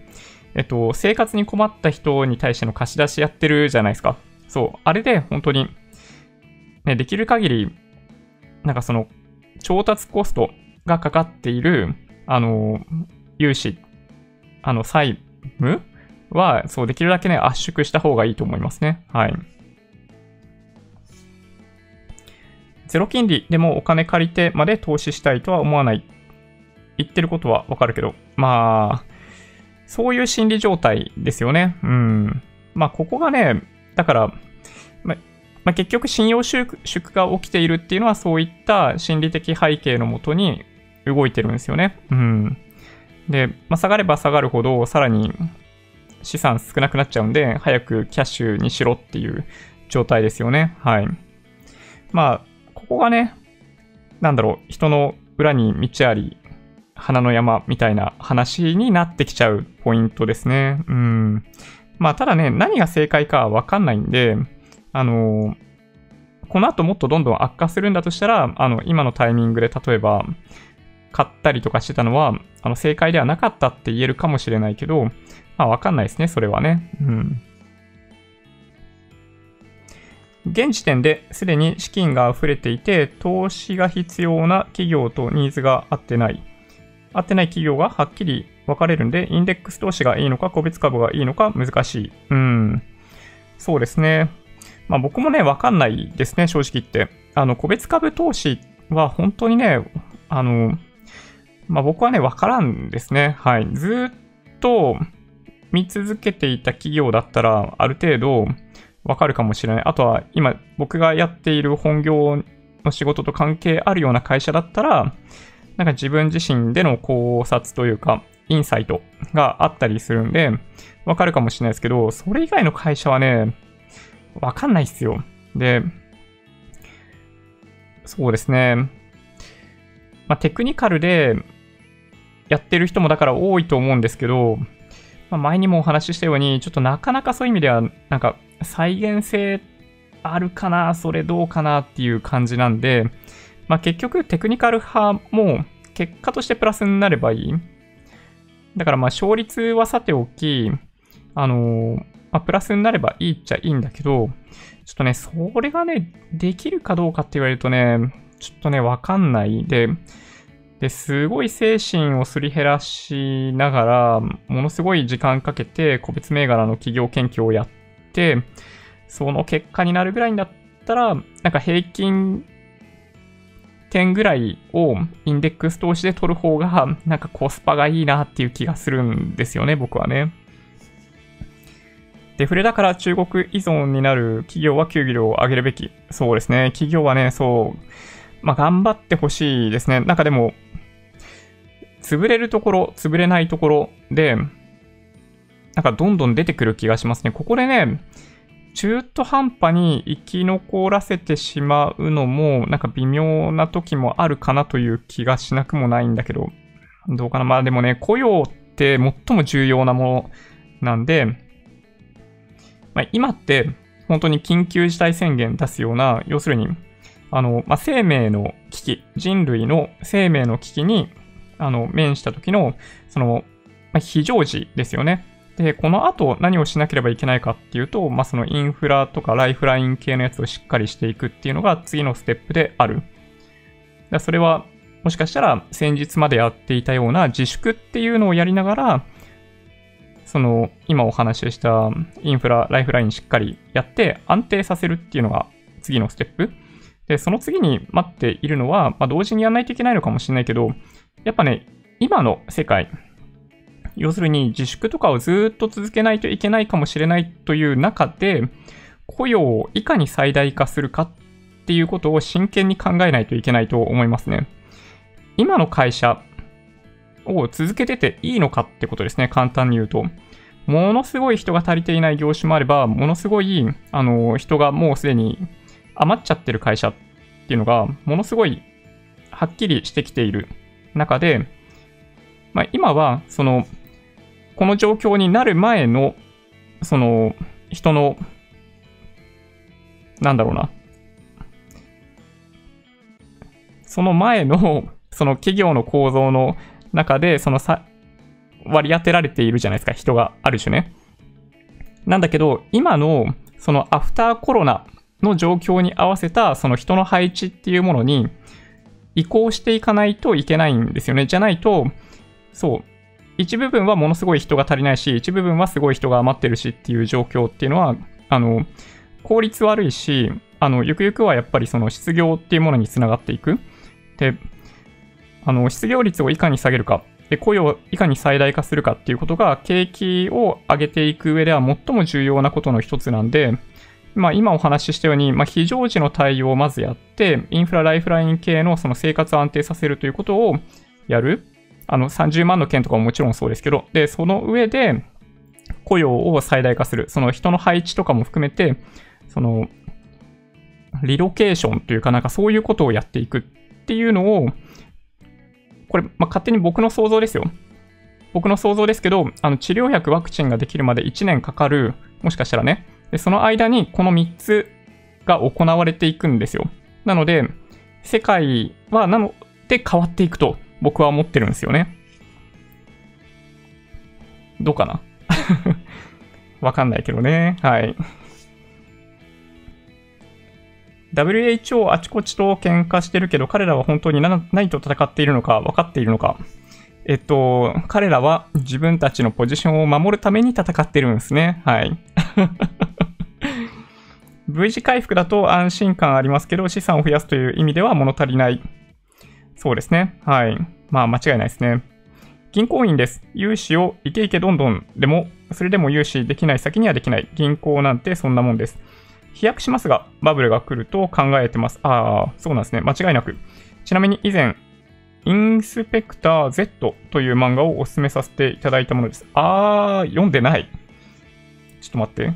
Speaker 1: えっと、生活に困った人に対しての貸し出しやってるじゃないですか。そう。あれで本当に、ね、できる限り、なんかその、調達コストがかかっている、あの、融資、あの、債務は、そう、できるだけね、圧縮した方がいいと思いますね。はい。ゼロ金利でもお金借りてまで投資したいとは思わない。言ってることはわかるけど、まあ、そういう心理状態ですよね。うん。まあ、ここがね、だから、ままあ、結局信用収縮が起きているっていうのはそういった心理的背景のもとに動いてるんですよね。うん。で、まあ、下がれば下がるほど、さらに資産少なくなっちゃうんで、早くキャッシュにしろっていう状態ですよね。はい。まあ、ここがね、なんだろう、人の裏に道あり、花の山みたいな話になってきちゃうポイントですね。うん。まあ、ただね、何が正解かわかんないんで、あのー、この後もっとどんどん悪化するんだとしたら、あの、今のタイミングで例えば、買ったりとかしてたのは、あの、正解ではなかったって言えるかもしれないけど、まあ、わかんないですね、それはね。うん。現時点ですでに資金が溢れていて、投資が必要な企業とニーズが合ってない。合ってない企業がはっきり分かれるんで、インデックス投資がいいのか、個別株がいいのか難しい。うん。そうですね。まあ僕もね、わかんないですね、正直言って。あの、個別株投資は本当にね、あの、まあ僕はね、わからんですね。はい。ずっと見続けていた企業だったら、ある程度わかるかもしれない。あとは、今僕がやっている本業の仕事と関係あるような会社だったら、なんか自分自身での考察というか、インサイトがあったりするんで、わかるかもしれないですけど、それ以外の会社はね、わかんないっすよ。で、そうですね。まあ、テクニカルでやってる人もだから多いと思うんですけど、まあ、前にもお話ししたように、ちょっとなかなかそういう意味では、なんか再現性あるかな、それどうかなっていう感じなんで、まあ、結局テクニカル派も結果としてプラスになればいい。だからまあ勝率はさておき、あのーまあ、プラスになればいいっちゃいいんだけど、ちょっとね、それがね、できるかどうかって言われるとね、ちょっとね、わかんないで、で、すごい精神をすり減らしながら、ものすごい時間かけて、個別銘柄の企業研究をやって、その結果になるぐらいんだったら、なんか平均点ぐらいをインデックス投資で取る方が、なんかコスパがいいなっていう気がするんですよね、僕はね。デフレだから中国依存になる企業は給料を上げるべき。そうですね。企業はね、そう、まあ、頑張ってほしいですね。なんかでも、潰れるところ、潰れないところで、なんかどんどん出てくる気がしますね。ここでね、中途半端に生き残らせてしまうのも、なんか微妙な時もあるかなという気がしなくもないんだけど、どうかな。まあでもね、雇用って最も重要なものなんで、まあ、今って本当に緊急事態宣言出すような、要するに、あの、まあ、生命の危機、人類の生命の危機に、あの、面した時の、その、まあ、非常時ですよね。で、この後何をしなければいけないかっていうと、まあ、そのインフラとかライフライン系のやつをしっかりしていくっていうのが次のステップである。だそれは、もしかしたら先日までやっていたような自粛っていうのをやりながら、その、今お話ししたインフラ、ライフラインしっかりやって安定させるっていうのが次のステップ。で、その次に待っているのは、まあ、同時にやらないといけないのかもしれないけど、やっぱね、今の世界、要するに自粛とかをずっと続けないといけないかもしれないという中で、雇用をいかに最大化するかっていうことを真剣に考えないといけないと思いますね。今の会社、を続けてていいのかってことですね。簡単に言うと。ものすごい人が足りていない業種もあれば、ものすごい、あの、人がもうすでに余っちゃってる会社っていうのが、ものすごいはっきりしてきている中で、まあ、今は、その、この状況になる前の、その、人の、なんだろうな。その前の、その企業の構造の中で、そのさ、割り当てられているじゃないですか、人がある種ね。なんだけど、今の、そのアフターコロナの状況に合わせた、その人の配置っていうものに移行していかないといけないんですよね。じゃないと、そう、一部分はものすごい人が足りないし、一部分はすごい人が余ってるしっていう状況っていうのは、あの、効率悪いし、あの、ゆくゆくはやっぱりその失業っていうものにつながっていく。で、あの、失業率をいかに下げるか、で、雇用をいかに最大化するかっていうことが、景気を上げていく上では最も重要なことの一つなんで、まあ、今お話ししたように、まあ、非常時の対応をまずやって、インフラ、ライフライン系のその生活を安定させるということをやる。あの、30万の件とかももちろんそうですけど、で、その上で、雇用を最大化する。その人の配置とかも含めて、その、リロケーションというかなんかそういうことをやっていくっていうのを、これ、まあ、勝手に僕の想像ですよ。僕の想像ですけど、あの治療薬、ワクチンができるまで1年かかる、もしかしたらね。で、その間にこの3つが行われていくんですよ。なので、世界はなので変わっていくと僕は思ってるんですよね。どうかな？わかんないけどね。はい。WHO あちこちと喧嘩してるけど、彼らは本当に何と戦っているのか分かっているのか。えっと、彼らは自分たちのポジションを守るために戦ってるんですね。はい。V 字回復だと安心感ありますけど、資産を増やすという意味では物足りない。そうですね。はい。まあ間違いないですね。銀行員です。融資をイケイケどんどんでも、それでも融資できない先にはできない。銀行なんてそんなもんです。飛躍しますが、バブルが来ると考えてます。ああ、そうなんですね。間違いなく。ちなみに以前、インスペクター Z という漫画をお勧めさせていただいたものです。あー、読んでない。ちょっと待って。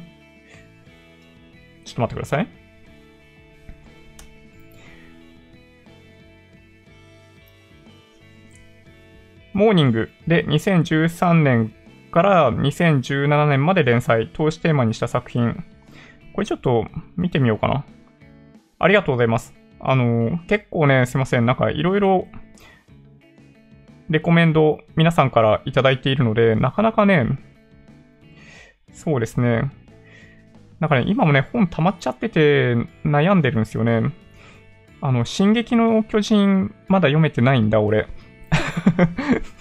Speaker 1: ちょっと待ってください。モーニングで2013年から2017年まで連載、投資テーマにした作品。これちょっと見てみようかな。ありがとうございます。あの、結構ね、すいません。なんかいろいろレコメンド皆さんからいただいているので、なかなかね、そうですね。なんかね、今もね、本溜まっちゃってて悩んでるんですよね。あの、進撃の巨人、まだ読めてないんだ、俺。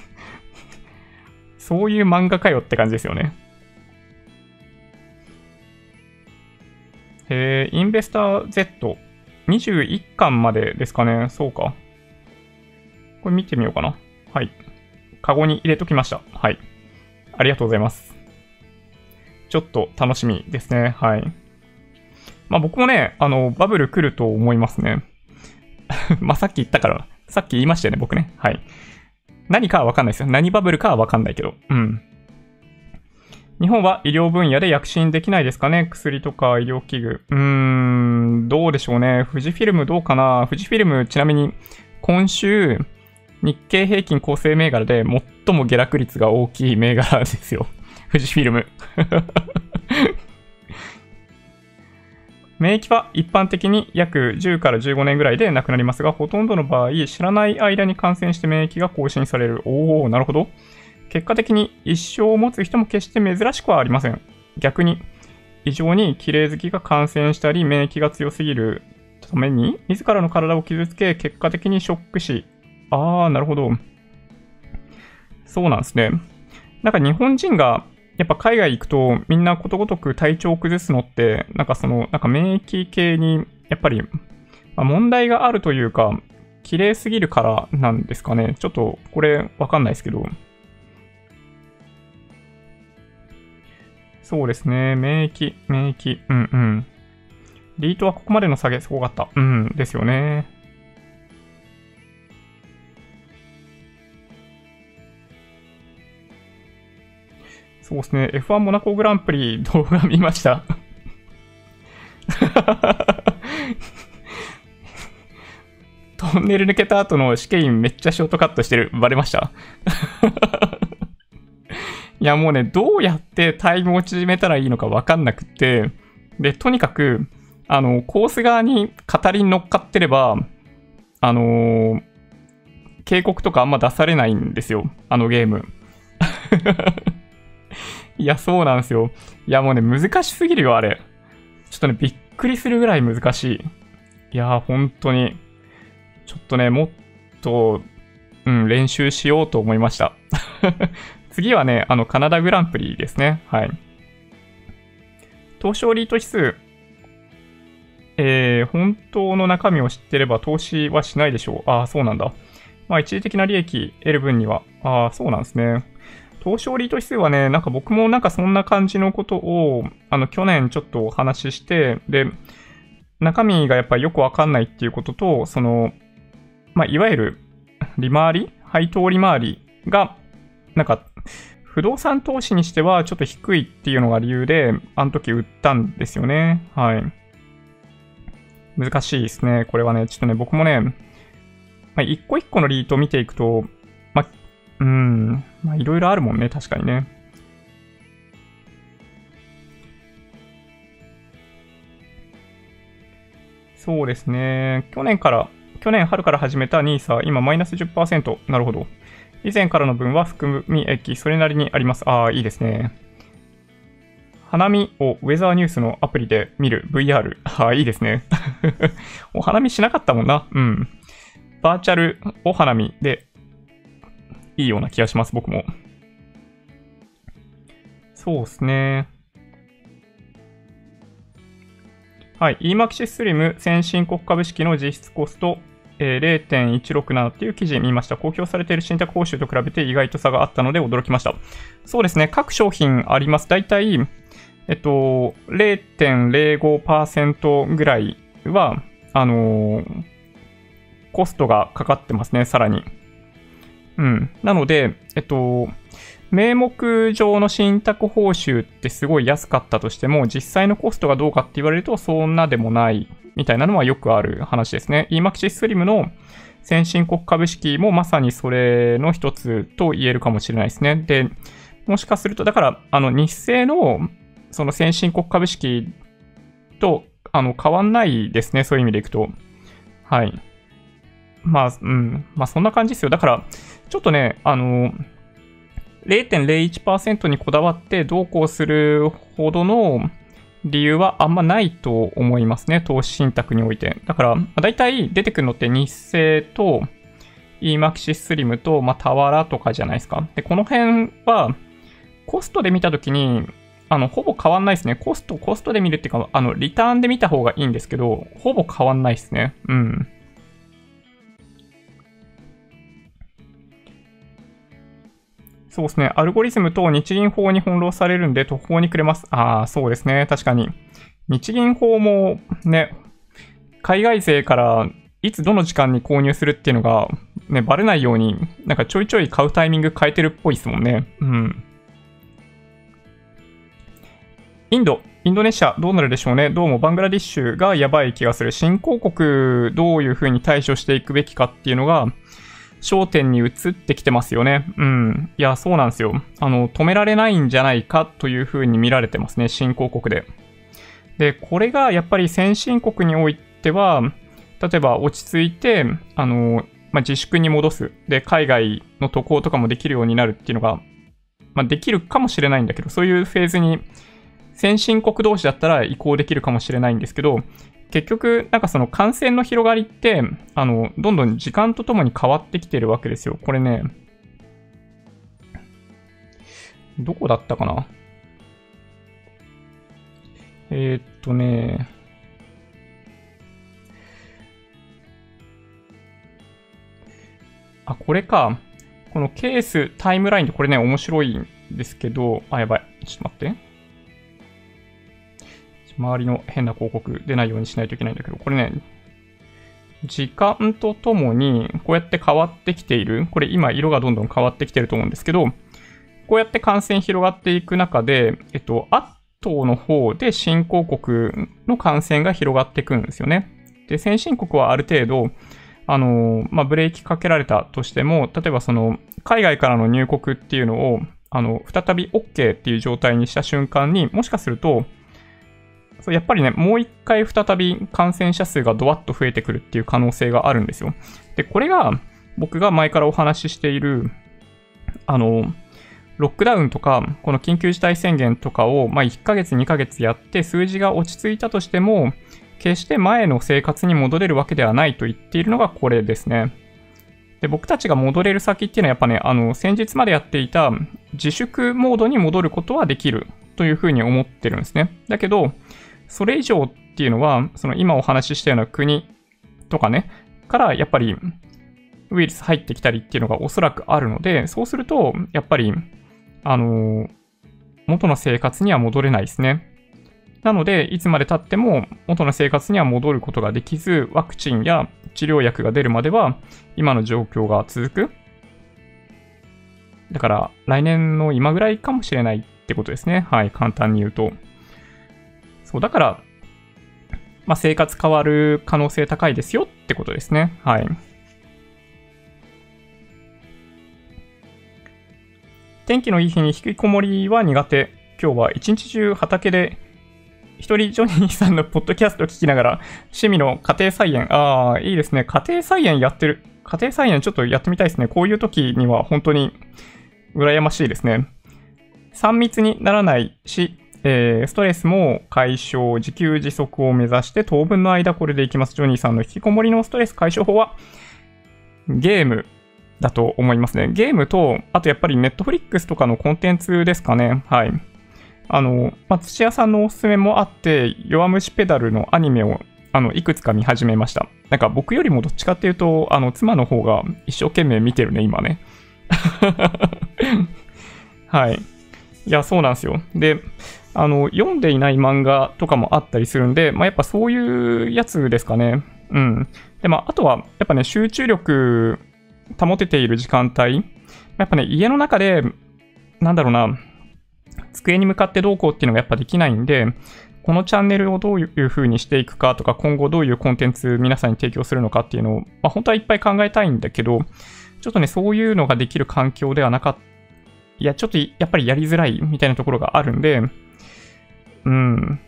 Speaker 1: そういう漫画かよって感じですよね。えー、インベスター Z。21巻までですかね。そうか。これ見てみようかな。はい。カゴに入れときました。はい。ありがとうございます。ちょっと楽しみですね。はい。まあ僕もね、あの、バブル来ると思いますね。まあさっき言ったから、さっき言いましたよね、僕ね。はい。何かはわかんないですよ。何バブルかはわかんないけど。うん。日本は医療分野で躍進できないですかね？薬とか医療器具。うーん、どうでしょうね。富士フィルムどうかな？富士フィルム、ちなみに今週、日経平均構成銘柄で最も下落率が大きい銘柄ですよ。富士フィルム。免疫は一般的に約10から15年ぐらいで亡くなりますが、ほとんどの場合、知らない間に感染して免疫が更新される。おー、なるほど。結果的に一生を持つ人も決して珍しくはありません。逆に、異常に綺麗好きが感染したり、免疫が強すぎるために、自らの体を傷つけ、結果的にショック死。あー、なるほど。そうなんですね。なんか日本人がやっぱ海外行くとみんなことごとく体調を崩すのって、なんかその、なんか免疫系にやっぱり、ま、問題があるというか、綺麗すぎるからなんですかね。ちょっとこれわかんないですけど。そうですね。免疫、免疫、うんうん。リートはここまでの下げすごかった。うん、ですよね。そうですね。F1 モナコグランプリ動画見ました トンネル抜けた後の試験員めっちゃショートカットしてる。バレました いやもうね、どうやってタイムを縮めたらいいのかわかんなくって、で、とにかく、あの、コース側に語りに乗っかってれば、あのー、警告とかあんま出されないんですよ。あのゲーム。いや、そうなんですよ。いや、もうね、難しすぎるよ、あれ。ちょっとね、びっくりするぐらい難しい。いや、本当に。ちょっとね、もっと、うん、練習しようと思いました。次はね、あの、カナダグランプリですね。はい。東証リート指数。えー、本当の中身を知ってれば投資はしないでしょう。ああ、そうなんだ。まあ、一時的な利益得る分には。ああ、そうなんですね。東証リート指数はね、なんか僕もなんかそんな感じのことを、あの、去年ちょっとお話しして、で、中身がやっぱりよくわかんないっていうことと、その、まあ、いわゆる、利回り配当利回りが、なんか、不動産投資にしてはちょっと低いっていうのが理由で、あの時売ったんですよね。はい。難しいですね。これはね、ちょっとね、僕もね、まあ、一個一個のリートを見ていくと、まあ、うん、まあいろいろあるもんね、確かにね。そうですね。去年から、去年春から始めた NISA、今マイナス10%。なるほど。以前からの分は含み益、それなりにあります。ああ、いいですね。花見をウェザーニュースのアプリで見る VR。ああ、いいですね。お花見しなかったもんな。うん。バーチャルお花見でいいような気がします、僕も。そうですね。はい。EMAXI Slim 先進国株式の実質コスト、えー、0.167っていう記事見ました。公表されている信託報酬と比べて意外と差があったので驚きました。そうですね。各商品あります。だいたい、えっと、0.05%ぐらいは、あのー、コストがかかってますね、さらに。うん。なので、えっと、名目上の信託報酬ってすごい安かったとしても、実際のコストがどうかって言われるとそんなでもないみたいなのはよくある話ですね。EMAXIS SLIM の先進国株式もまさにそれの一つと言えるかもしれないですね。で、もしかすると、だから、あの、日清のその先進国株式と、あの、変わんないですね。そういう意味でいくと。はい。まあ、うん。まあ、そんな感じですよ。だから、ちょっとね、あの、0.01%にこだわってどうこうするほどの理由はあんまないと思いますね。投資信託において。だから、だいたい出てくるのって日清と EMAXI Slim と、まあ、タワラとかじゃないですか。で、この辺は、コストで見たときに、あの、ほぼ変わんないですね。コスト、コストで見るっていうか、あの、リターンで見た方がいいんですけど、ほぼ変わんないですね。うん。そうですね。アルゴリズムと日銀法に翻弄されるんで途方に暮れます。ああ、そうですね。確かに。日銀法もね、海外勢からいつどの時間に購入するっていうのが、ね、バレないように、なんかちょいちょい買うタイミング変えてるっぽいですもんね。うん。インド、インドネシア、どうなるでしょうね。どうもバングラディッシュがやばい気がする。新興国、どういう風に対処していくべきかっていうのが、焦点に移ってきてますよね。うん。いや、そうなんですよ。あの、止められないんじゃないかという風に見られてますね。新興国で。で、これがやっぱり先進国においては、例えば落ち着いて、あの、まあ、自粛に戻す。で、海外の渡航とかもできるようになるっていうのが、まあ、できるかもしれないんだけど、そういうフェーズに先進国同士だったら移行できるかもしれないんですけど、結局、なんかその感染の広がりって、あの、どんどん時間とともに変わってきてるわけですよ。これね、どこだったかな？えー、っとね、あ、これか。このケースタイムラインってこれね、面白いんですけど、あ、やばい。ちょっと待って。周りの変な広告出ないようにしないといけないんだけど、これね、時間とともにこうやって変わってきている。これ今色がどんどん変わってきてると思うんですけど、こうやって感染広がっていく中で、えっと、アットの方で新興国の感染が広がっていくんですよね。で、先進国はある程度、あの、まあ、ブレーキかけられたとしても、例えばその、海外からの入国っていうのを、あの、再び OK っていう状態にした瞬間に、もしかすると、そうやっぱりね、もう一回再び感染者数がドワッと増えてくるっていう可能性があるんですよ。で、これが僕が前からお話ししている、あの、ロックダウンとか、この緊急事態宣言とかを、まあ、1ヶ月、2ヶ月やって数字が落ち着いたとしても、決して前の生活に戻れるわけではないと言っているのがこれですね。で、僕たちが戻れる先っていうのはやっぱね、あの、先日までやっていた自粛モードに戻ることはできるというふうに思ってるんですね。だけど、それ以上っていうのは、その今お話ししたような国とかね、からやっぱりウイルス入ってきたりっていうのがおそらくあるので、そうすると、やっぱり、あの元の生活には戻れないですね。なので、いつまで経っても元の生活には戻ることができず、ワクチンや治療薬が出るまでは、今の状況が続く。だから、来年の今ぐらいかもしれないってことですね。はい、簡単に言うと。そう、だから、まあ、生活変わる可能性高いですよってことですね。はい。天気のいい日に引きこもりは苦手。今日は一日中畑で一人ジョニーさんのポッドキャストを聞きながら趣味の家庭菜園。ああ、いいですね。家庭菜園やってる。家庭菜園ちょっとやってみたいですね。こういう時には本当に羨ましいですね。3密にならないし、えー、ストレスも解消、自給自足を目指して当分の間これでいきます。ジョニーさんの引きこもりのストレス解消法は、ゲーム、だと思いますね。ゲームと、あとやっぱり Netflix とかのコンテンツですかね。はい。あの、まあ、土屋さんのおすすめもあって、弱虫ペダルのアニメをあのいくつか見始めました。なんか僕よりもどっちかっていうと、あの妻の方が一生懸命見てるね、今ね。はい。いや、そうなんですよ。で、あの、読んでいない漫画とかもあったりするんで、まあ、やっぱそういうやつですかね。うん。で、まあ、あとは、やっぱね、集中力保てている時間帯。やっぱね、家の中で、なんだろうな、机に向かってどうこうっていうのがやっぱできないんで、このチャンネルをどういう風にしていくかとか、今後どういうコンテンツ皆さんに提供するのかっていうのを、まあ、本当はいっぱい考えたいんだけど、ちょっとね、そういうのができる環境ではなかった。いや、ちょっとやっぱりやりづらいみたいなところがあるんで、うん。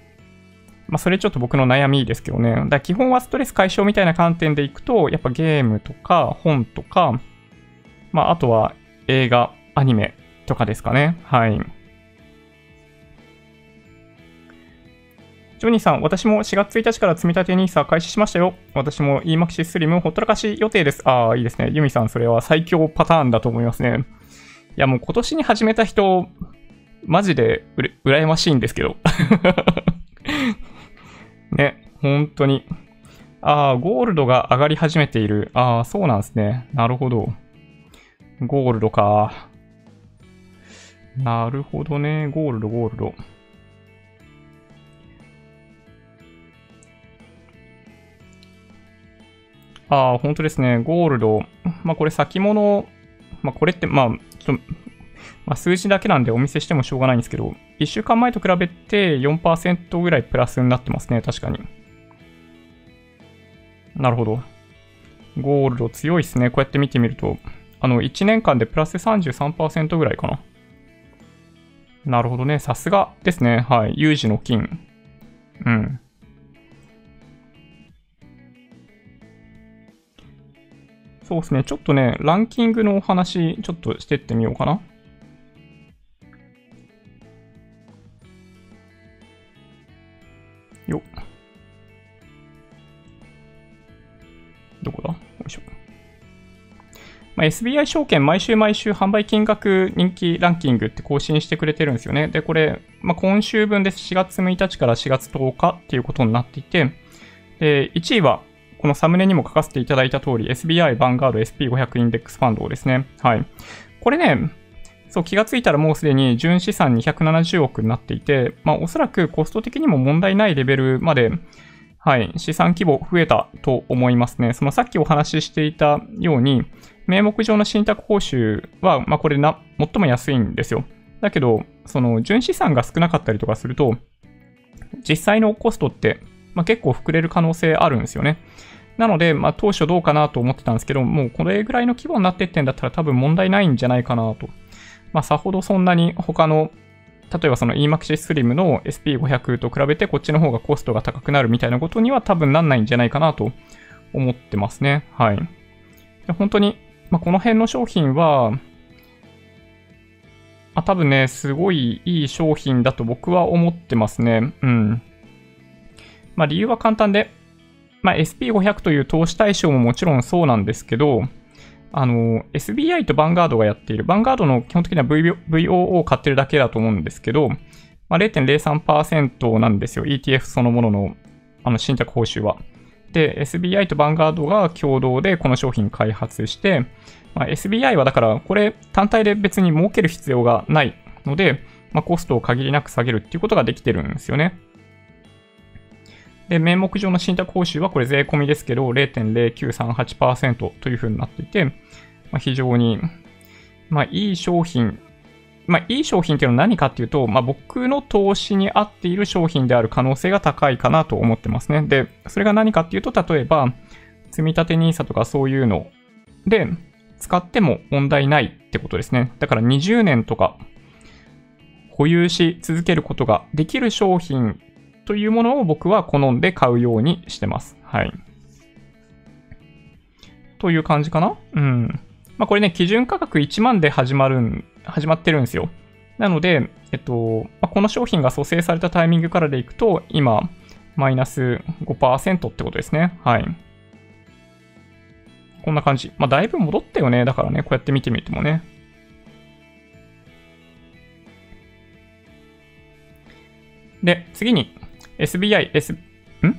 Speaker 1: まあ、それちょっと僕の悩みですけどね。だ基本はストレス解消みたいな観点でいくと、やっぱゲームとか本とか、まあ、あとは映画、アニメとかですかね。はい。ジョニーさん、私も4月1日から積み立て NISA 開始しましたよ。私も EMAXI スリムほったらかし予定です。ああ、いいですね。ユミさん、それは最強パターンだと思いますね。いや、もう今年に始めた人、マジでうら羨ましいんですけど。ね、本当に。ああ、ゴールドが上がり始めている。ああ、そうなんですね。なるほど。ゴールドか。なるほどね。ゴールド、ゴールド。ああ、本当ですね。ゴールド。まあ、これ先物。まあ、これって、まあ、ちょっと、まあ、数字だけなんでお見せしてもしょうがないんですけど、1週間前と比べて4%ぐらいプラスになってますね、確かに。なるほど。ゴールド強いですね。こうやって見てみると。あの、1年間でプラス33%ぐらいかな。なるほどね。さすがですね。はい。有事の金。うん。そうですね。ちょっとね、ランキングのお話、ちょっとしてってみようかな。よどこだ？よいしょ。まあ、SBI 証券、毎週毎週販売金額人気ランキングって更新してくれてるんですよね。で、これ、まあ、今週分です。4月1日から4月10日っていうことになっていて、で、1位は、このサムネにも書かせていただいた通り、SBI バンガード SP500 インデックスファンドですね。はい。これね、そう、気がついたらもうすでに純資産270億になっていて、まあおそらくコスト的にも問題ないレベルまで、はい、資産規模増えたと思いますね。そのさっきお話ししていたように、名目上の信託報酬は、まあこれな、最も安いんですよ。だけど、その純資産が少なかったりとかすると、実際のコストって、まあ、結構膨れる可能性あるんですよね。なので、まあ、当初どうかなと思ってたんですけど、もうこれぐらいの規模になってってんだったら多分問題ないんじゃないかなと。まあ、さほどそんなに他の、例えばその EMAXI Slim の SP500 と比べてこっちの方がコストが高くなるみたいなことには多分なんないんじゃないかなと思ってますね。はい。本当に、まあ、この辺の商品は、あ、多分ね、すごいいい商品だと僕は思ってますね。うん。まあ理由は簡単で、まあ、SP500 という投資対象ももちろんそうなんですけど、あの、SBI とバンガードがやっている、バンガードの基本的には VOO を買ってるだけだと思うんですけど、まあ、0.03%なんですよ。ETF そのものの、あの、信託報酬は。で、SBI とバンガードが共同でこの商品開発して、まあ、SBI はだから、これ単体で別に儲ける必要がないので、まあ、コストを限りなく下げるっていうことができてるんですよね。で、名目上の信託報酬はこれ税込みですけど、0.0938%というふうになっていて、まあ、非常に、まあ、いい商品、まあ、いい商品っていうのは何かっていうと、まあ、僕の投資に合っている商品である可能性が高いかなと思ってますね。で、それが何かっていうと、例えば、積立 NISA とかそういうので使っても問題ないってことですね。だから20年とか保有し続けることができる商品というものを僕は好んで買うようにしてます。はい。という感じかな？うん。まあこれね、基準価格1万で始まるん、始まってるんですよ。なので、えっと、まあ、この商品が蘇生されたタイミングからでいくと、今、マイナス5%ってことですね。はい。こんな感じ。まあ、だいぶ戻ったよね。だからね、こうやって見てみてもね。で、次に、SBI、S、ん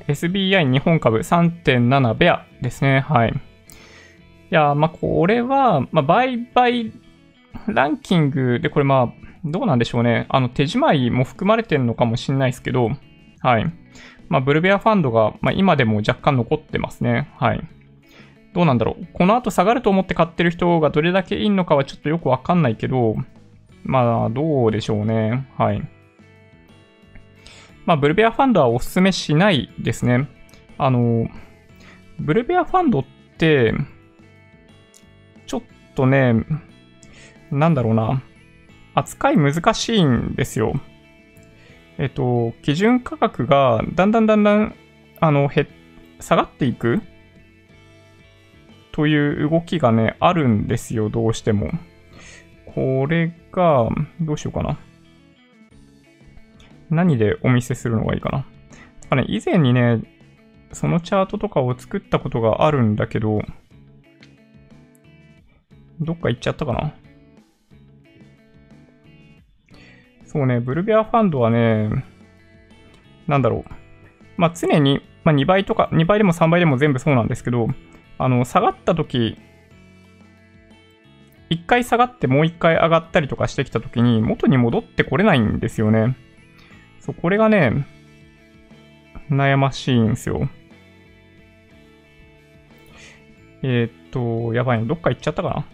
Speaker 1: ?SBI 日本株3.7ベアですね。はい。いや、まあ、これは、まあ、売買ランキングで、これまあ、どうなんでしょうね。あの、手仕舞いも含まれてるのかもしれないですけど、はい。まあ、ブルベアファンドが、まあ、今でも若干残ってますね。はい。どうなんだろう。この後下がると思って買ってる人がどれだけいいのかはちょっとよくわかんないけど、まあ、どうでしょうね。はい。まあ、ブルベアファンドはおすすめしないですね。あの、ブルベアファンドって、ちょっとね、なんだろうな、扱い難しいんですよ。えっと、基準価格がだんだんだんだん、あの、へ、下がっていくという動きがね、あるんですよ、どうしても。これが、どうしようかな。何でお見せするのがいいかな。あね、以前にね、そのチャートとかを作ったことがあるんだけど、どっか行っちゃったかな。そうね、ブルベアファンドはね、なんだろう。まあ、常に、まあ、2倍とか、2倍でも3倍でも全部そうなんですけど、あの、下がった時、1回下がってもう1回上がったりとかしてきた時に元に戻ってこれないんですよね。そう、これがね、悩ましいんですよ。えー、っと、やばいの、どっか行っちゃったかな？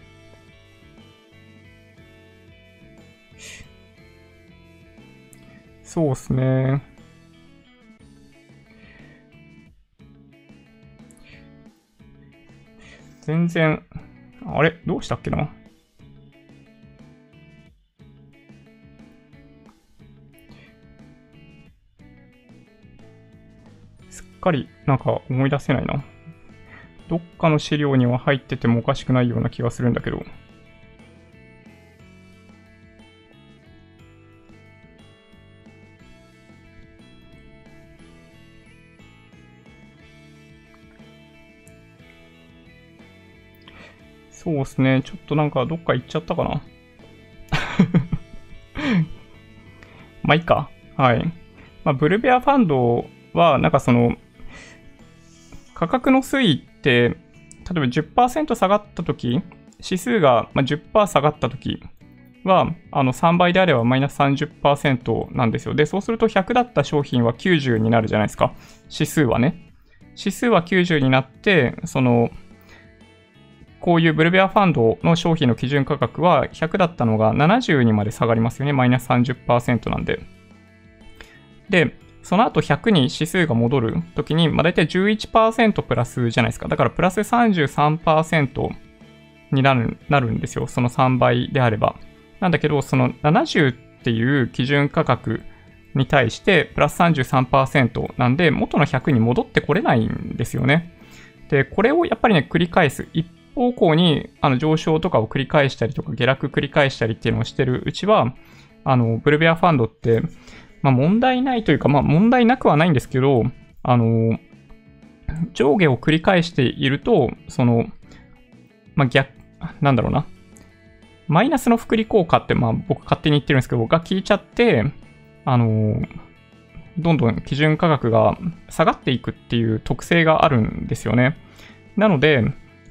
Speaker 1: そうっすね。全然、あれ？どうしたっけな？かりなんか思い出せないな。どっかの資料には入っててもおかしくないような気がするんだけど。そうですね。ちょっとなんかどっか行っちゃったかな。まあいいか。はい。まあ、ブルベアファンドは、なんかその、価格の推移って、例えば10%下がったとき、指数が10%下がったときは、あの3倍であればマイナス30%なんですよ。で、そうすると100だった商品は90になるじゃないですか。指数はね。指数は90になって、その、こういうブルベアファンドの商品の基準価格は100だったのが70にまで下がりますよね。マイナス30%なんで。で、その後100に指数が戻るときに、まあ、大体11%プラスじゃないですか。だからプラス33%になるなるんですよ。その3倍であれば。なんだけど、その70っていう基準価格に対してプラス33%なんで、元の100に戻ってこれないんですよね。で、これをやっぱりね、繰り返す。一方向にあの上昇とかを繰り返したりとか下落繰り返したりっていうのをしてるうちは、あの、ブルベアファンドって、まあ問題ないというか、まあ問題なくはないんですけど、あの、上下を繰り返していると、その、まあ逆、なんだろうな。マイナスの複利効果って、まあ僕勝手に言ってるんですけど、が効いちゃって、あの、どんどん基準価格が下がっていくっていう特性があるんですよね。なので、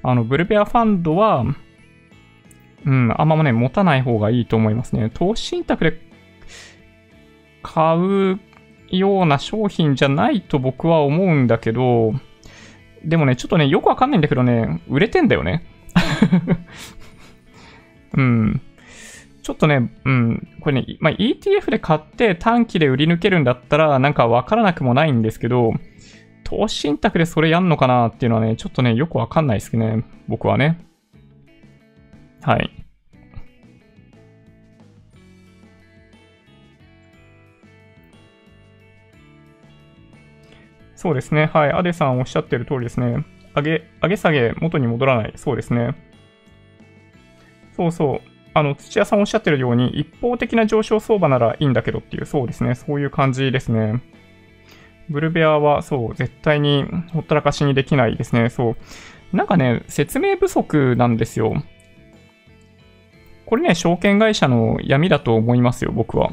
Speaker 1: あの、ブルベアファンドは、うん、あんまね、持たない方がいいと思いますね。投資信託で買うような商品じゃないと僕は思うんだけど、でもね、ちょっとね、よくわかんないんだけどね、売れてんだよね。うん。ちょっとね、うん、これね、まあ、ETF で買って短期で売り抜けるんだったら、なんかわからなくもないんですけど、投資信託でそれやんのかなっていうのはね、ちょっとね、よくわかんないですね。僕はね。はい。そうですね。はい。アデさんおっしゃってる通りですね。上げ、上げ下げ、元に戻らない。そうですね。そうそう。あの、土屋さんおっしゃってるように、一方的な上昇相場ならいいんだけどっていう、そうですね。そういう感じですね。ブルベアは、そう、絶対にほったらかしにできないですね。そう。なんかね、説明不足なんですよ。これね、証券会社の闇だと思いますよ、僕は。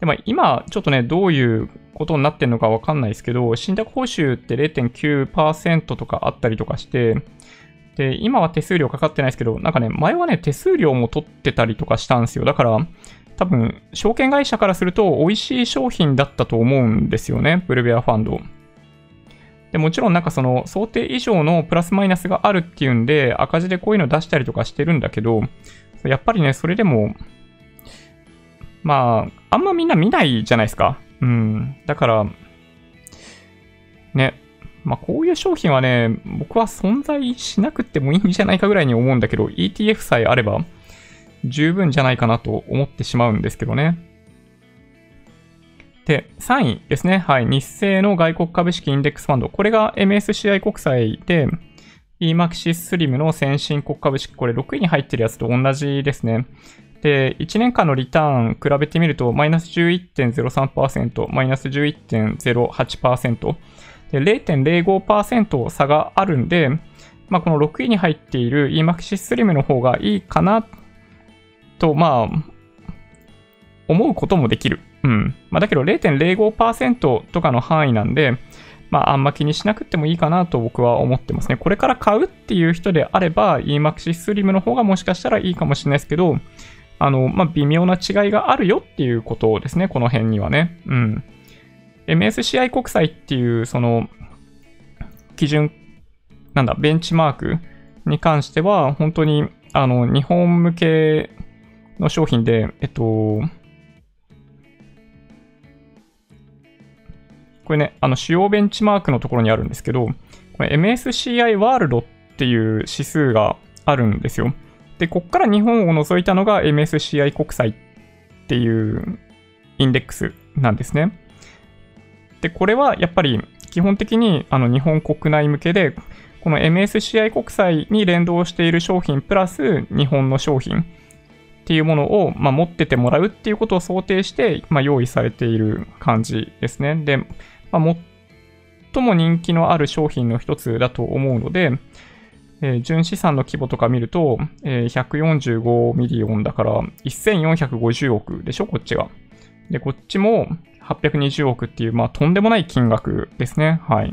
Speaker 1: でも今、ちょっとね、どういうことになってるのかわかんないですけど、信託報酬って0.9%とかあったりとかして、で、今は手数料かかってないですけど、なんかね、前はね、手数料も取ってたりとかしたんですよ。だから、多分、証券会社からすると美味しい商品だったと思うんですよね、ブルベアファンド。でもちろんなんかその想定以上のプラスマイナスがあるっていうんで赤字でこういうの出したりとかしてるんだけど、やっぱりね、それでもまあ、あんまみんな見ないじゃないですか。うん。だから、ね。まあ、こういう商品はね、僕は存在しなくてもいいんじゃないかぐらいに思うんだけど、ETF さえあれば十分じゃないかなと思ってしまうんですけどね。で、3位ですね。はい。日清の外国株式インデックスファンド。これが MSCI 国債で、EMAXIS SLIM の先進国株式。これ6位に入ってるやつと同じですね。で、1年間のリターン比べてみると、マイナス11.03%、マイナス11.08%、で0.05%差があるんで、まあ、この6位に入っている EMAXIS SLIM の方がいいかなと、まあ、思うこともできる。うん。まあ、だけど0.05%とかの範囲なんで、まあ、あんま気にしなくてもいいかなと僕は思ってますね。これから買うっていう人であれば、EMAXIS SLIM の方がもしかしたらいいかもしれないですけど、あの、まあ、微妙な違いがあるよっていうことですね、この辺にはね。うん。MSCI 国債っていう、その、基準、なんだ、ベンチマークに関しては、本当に、あの、日本向けの商品で、えっと、これね、あの、主要ベンチマークのところにあるんですけど、これ MSCI ワールドっていう指数があるんですよ。で、こっから日本を除いたのが MSCI 国債っていうインデックスなんですね。で、これはやっぱり基本的にあの日本国内向けで、この MSCI 国債に連動している商品プラス日本の商品っていうものを、まあ、持っててもらうっていうことを想定して、まあ、用意されている感じですね。で、まあ、最も人気のある商品の一つだと思うので、えー、純資産の規模とか見ると、えー、145ミリオンだから1450億でしょ、こっちが。で、こっちも820億っていう、まあ、とんでもない金額ですね。はい。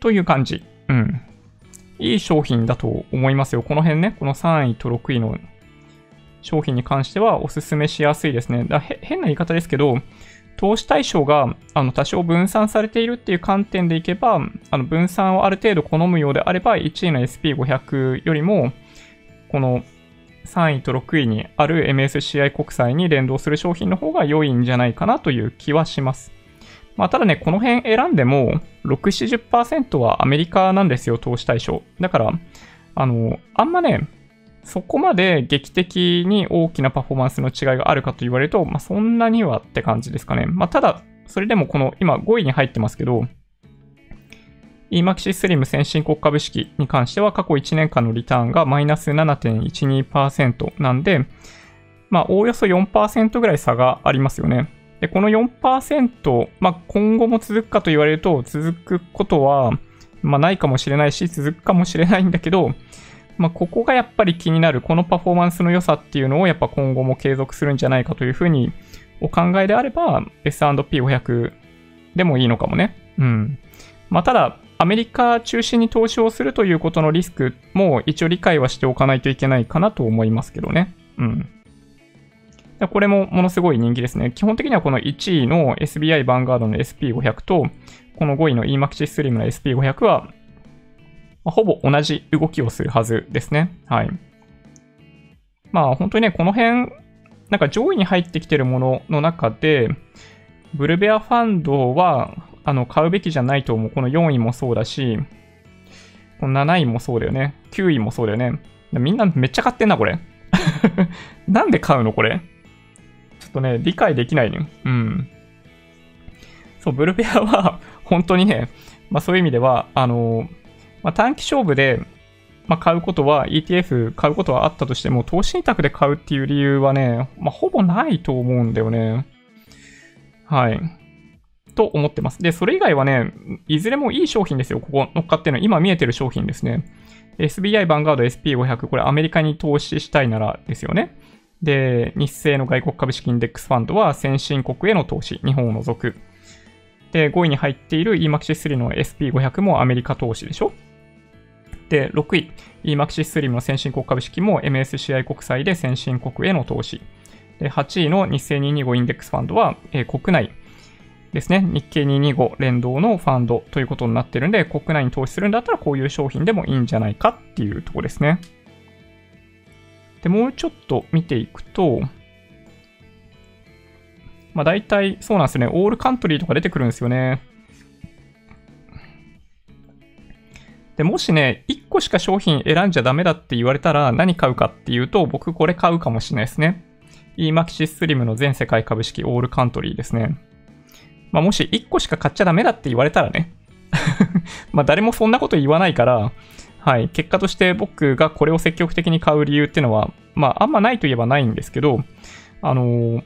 Speaker 1: という感じ。うん。いい商品だと思いますよ。この辺ね、この3位と6位の商品に関してはおすすめしやすいですね。だ変な言い方ですけど、投資対象があの多少分散されているっていう観点でいけば、あの分散をある程度好むようであれば、1位の SP500 よりも、この3位と6位にある MSCI 国債に連動する商品の方が良いんじゃないかなという気はします。まあ、ただね、この辺選んでも、6、70%はアメリカなんですよ、投資対象。だから、あの、あんまね、そこまで劇的に大きなパフォーマンスの違いがあるかと言われると、まあ、そんなにはって感じですかね。まあ、ただ、それでもこの今5位に入ってますけど、EMAXI SLIM 先進国株式に関しては過去1年間のリターンがマイナス7.12%なんで、まあ、おおよそ4%ぐらい差がありますよね。で、この4%、まあ、今後も続くかと言われると、続くことは、まあ、ないかもしれないし、続くかもしれないんだけど、まあ、ここがやっぱり気になる、このパフォーマンスの良さっていうのをやっぱ今後も継続するんじゃないかというふうにお考えであれば、S&P500 でもいいのかもね。うん。まあ、ただ、アメリカ中心に投資をするということのリスクも一応理解はしておかないといけないかなと思いますけどね。うん。これもものすごい人気ですね。基本的にはこの1位の SBI バンガードの SP500 と、この5位の EMAXI SLIM の SP500 はまあ、ほぼ同じ動きをするはずですね。はい。まあ本当にね、この辺、なんか上位に入ってきてるものの中で、ブルベアファンドは、あの、買うべきじゃないと思う。この4位もそうだし、この7位もそうだよね。9位もそうだよね。みんなめっちゃ買ってんな、これ。なんで買うの、これ？ちょっとね、理解できないね。うん。そう、ブルベアは、本当にね、まあそういう意味では、あのーまあ、短期勝負で、まあ、買うことは、ETF 買うことはあったとしても、投資信託で買うっていう理由はね、まあ、ほぼないと思うんだよね。はい。と思ってます。で、それ以外はね、いずれもいい商品ですよ。ここ乗っかってるのは。今見えてる商品ですね。SBI バンガード SP500、これアメリカに投資したいならですよね。で、日清の外国株式インデックスファンドは先進国への投資、日本を除く。で、5位に入っている EMAXIS3 の SP500 もアメリカ投資でしょで、6位、EMAXIS3 の先進国株式も MSCI 国債で先進国への投資。で、8位の日清225インデックスファンドは、えー、国内ですね。日経225連動のファンドということになってるんで、国内に投資するんだったらこういう商品でもいいんじゃないかっていうとこですね。で、もうちょっと見ていくと、まあ大体そうなんですね。オールカントリーとか出てくるんですよね。で、もしね、1個しか商品選んじゃダメだって言われたら何買うかっていうと、僕これ買うかもしれないですね。EMAXIS Slim の全世界株式オールカントリーですね。まあもし1個しか買っちゃダメだって言われたらね。まあ誰もそんなこと言わないから、はい。結果として僕がこれを積極的に買う理由っていうのは、まああんまないといえばないんですけど、あのー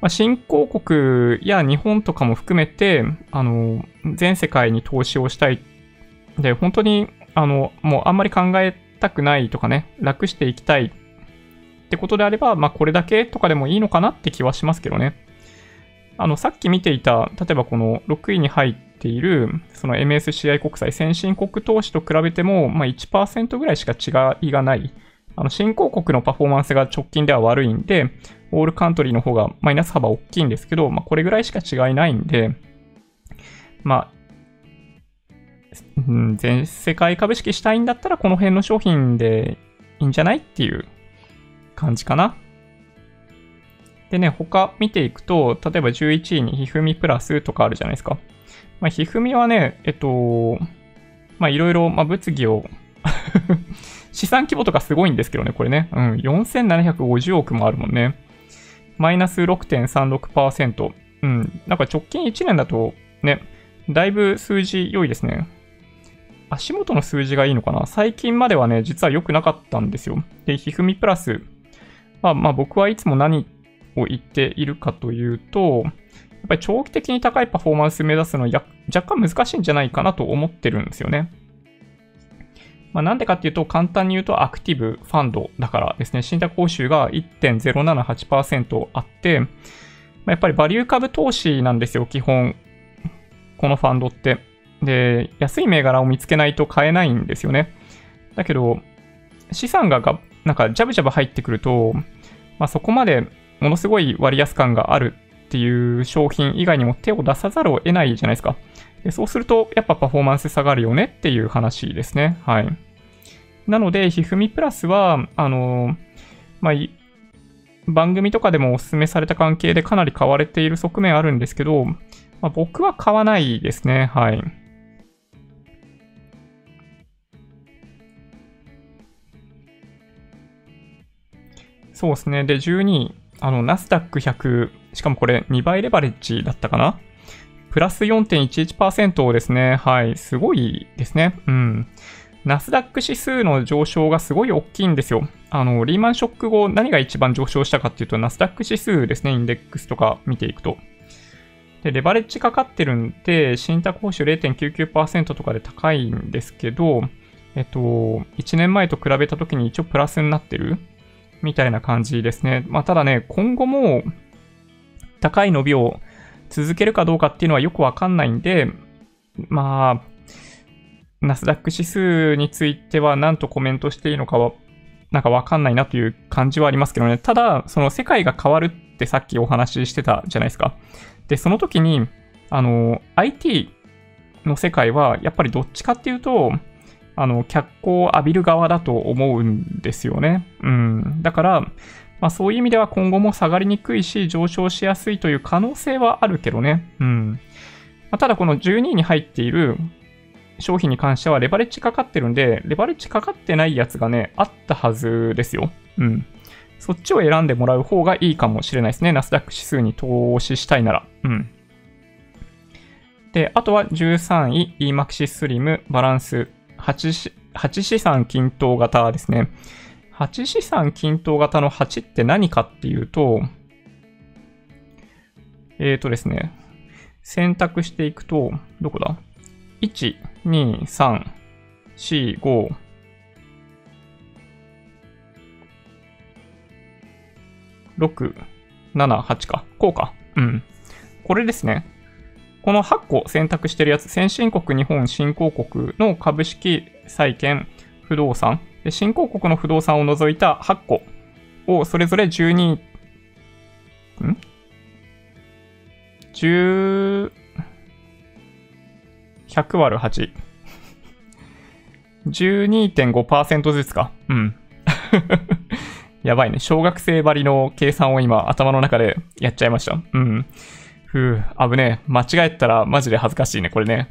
Speaker 1: まあ、新興国や日本とかも含めて、あの、全世界に投資をしたい。で、本当に、あの、もうあんまり考えたくないとかね、楽していきたいってことであれば、まあ、これだけとかでもいいのかなって気はしますけどね。あの、さっき見ていた、例えばこの6位に入っている、その MSCI 国債先進国投資と比べても、まあ、1%ぐらいしか違いがない。あの、新興国のパフォーマンスが直近では悪いんで、オールカントリーの方がマイナス幅大きいんですけど、まあ、これぐらいしか違いないんで、まあ、うん、全世界株式したいんだったらこの辺の商品でいいんじゃないっていう感じかな。でね、他見ていくと、例えば11位にひふみプラスとかあるじゃないですか。まあ、ひふみはね、えっと、まあいろいろ、ま物議を 資産規模とかすごいんですけどね、これね。うん、4750億もあるもんね。マイナス6.36%。うん。なんか直近1年だとね、だいぶ数字良いですね。足元の数字がいいのかな？最近まではね、実は良くなかったんですよ。で、ひふみプラス。まあまあ僕はいつも何を言っているかというと、やっぱり長期的に高いパフォーマンス目指すのは若干難しいんじゃないかなと思ってるんですよね。まあ、なんでかっていうと、簡単に言うとアクティブファンドだからですね、信託報酬が1.078%あって、ま、やっぱりバリュー株投資なんですよ、基本。このファンドって。で、安い銘柄を見つけないと買えないんですよね。だけど、資産ががなんかジャブジャブ入ってくると、まあ、そこまでものすごい割安感があるっていう商品以外にも手を出さざるを得ないじゃないですか。でそうすると、やっぱパフォーマンス下がるよねっていう話ですね。はい。なので、ひふみプラスは、あの、まあ、番組とかでもお勧めされた関係でかなり買われている側面あるんですけど、まあ、僕は買わないですね。はい。そうですね。で、12位、あの、ナスダック100、しかもこれ2倍レバレッジだったかな？プラス4.11%ですね。はい。すごいですね。うん。ナスダック指数の上昇がすごい大きいんですよ。あの、リーマンショック後、何が一番上昇したかっていうと、ナスダック指数ですね。インデックスとか見ていくと。で、レバレッジかかってるんで、信託報酬0.99%とかで高いんですけど、えっと、1年前と比べた時に一応プラスになってるみたいな感じですね。まあ、ただね、今後も高い伸びを続けるかどうかっていうのはよくわかんないんで、まあ、ナスダック指数については何とコメントしていいのかは、なんかわかんないなという感じはありますけどね。ただ、その世界が変わるってさっきお話ししてたじゃないですか。で、その時に、あの、IT の世界はやっぱりどっちかっていうと、あの、脚光を浴びる側だと思うんですよね。うん。だから、まあそういう意味では今後も下がりにくいし、上昇しやすいという可能性はあるけどね。うん。まあ、ただこの12位に入っている商品に関してはレバレッジかかってるんで、レバレッジかかってないやつがね、あったはずですよ。うん。そっちを選んでもらう方がいいかもしれないですね。ナスダック指数に投資したいなら。うん。で、あとは13位、EMAXIS SLIM バランス8、8資産均等型ですね。8資産均等型の8って何かっていうと、えっ、ー、とですね、選択していくと、どこだ ?1、2、3、4、5、6、7、8か。こうか。うん。これですね。この8個選択してるやつ、先進国、日本、新興国の株式、債券、不動産、で新興国の不動産を除いた8個をそれぞれ12、ん ?10、100割る8。12.5%ずつか。うん。やばいね。小学生ばりの計算を今頭の中でやっちゃいました。うん。ふう、危ねえ。間違えたらマジで恥ずかしいね、これね。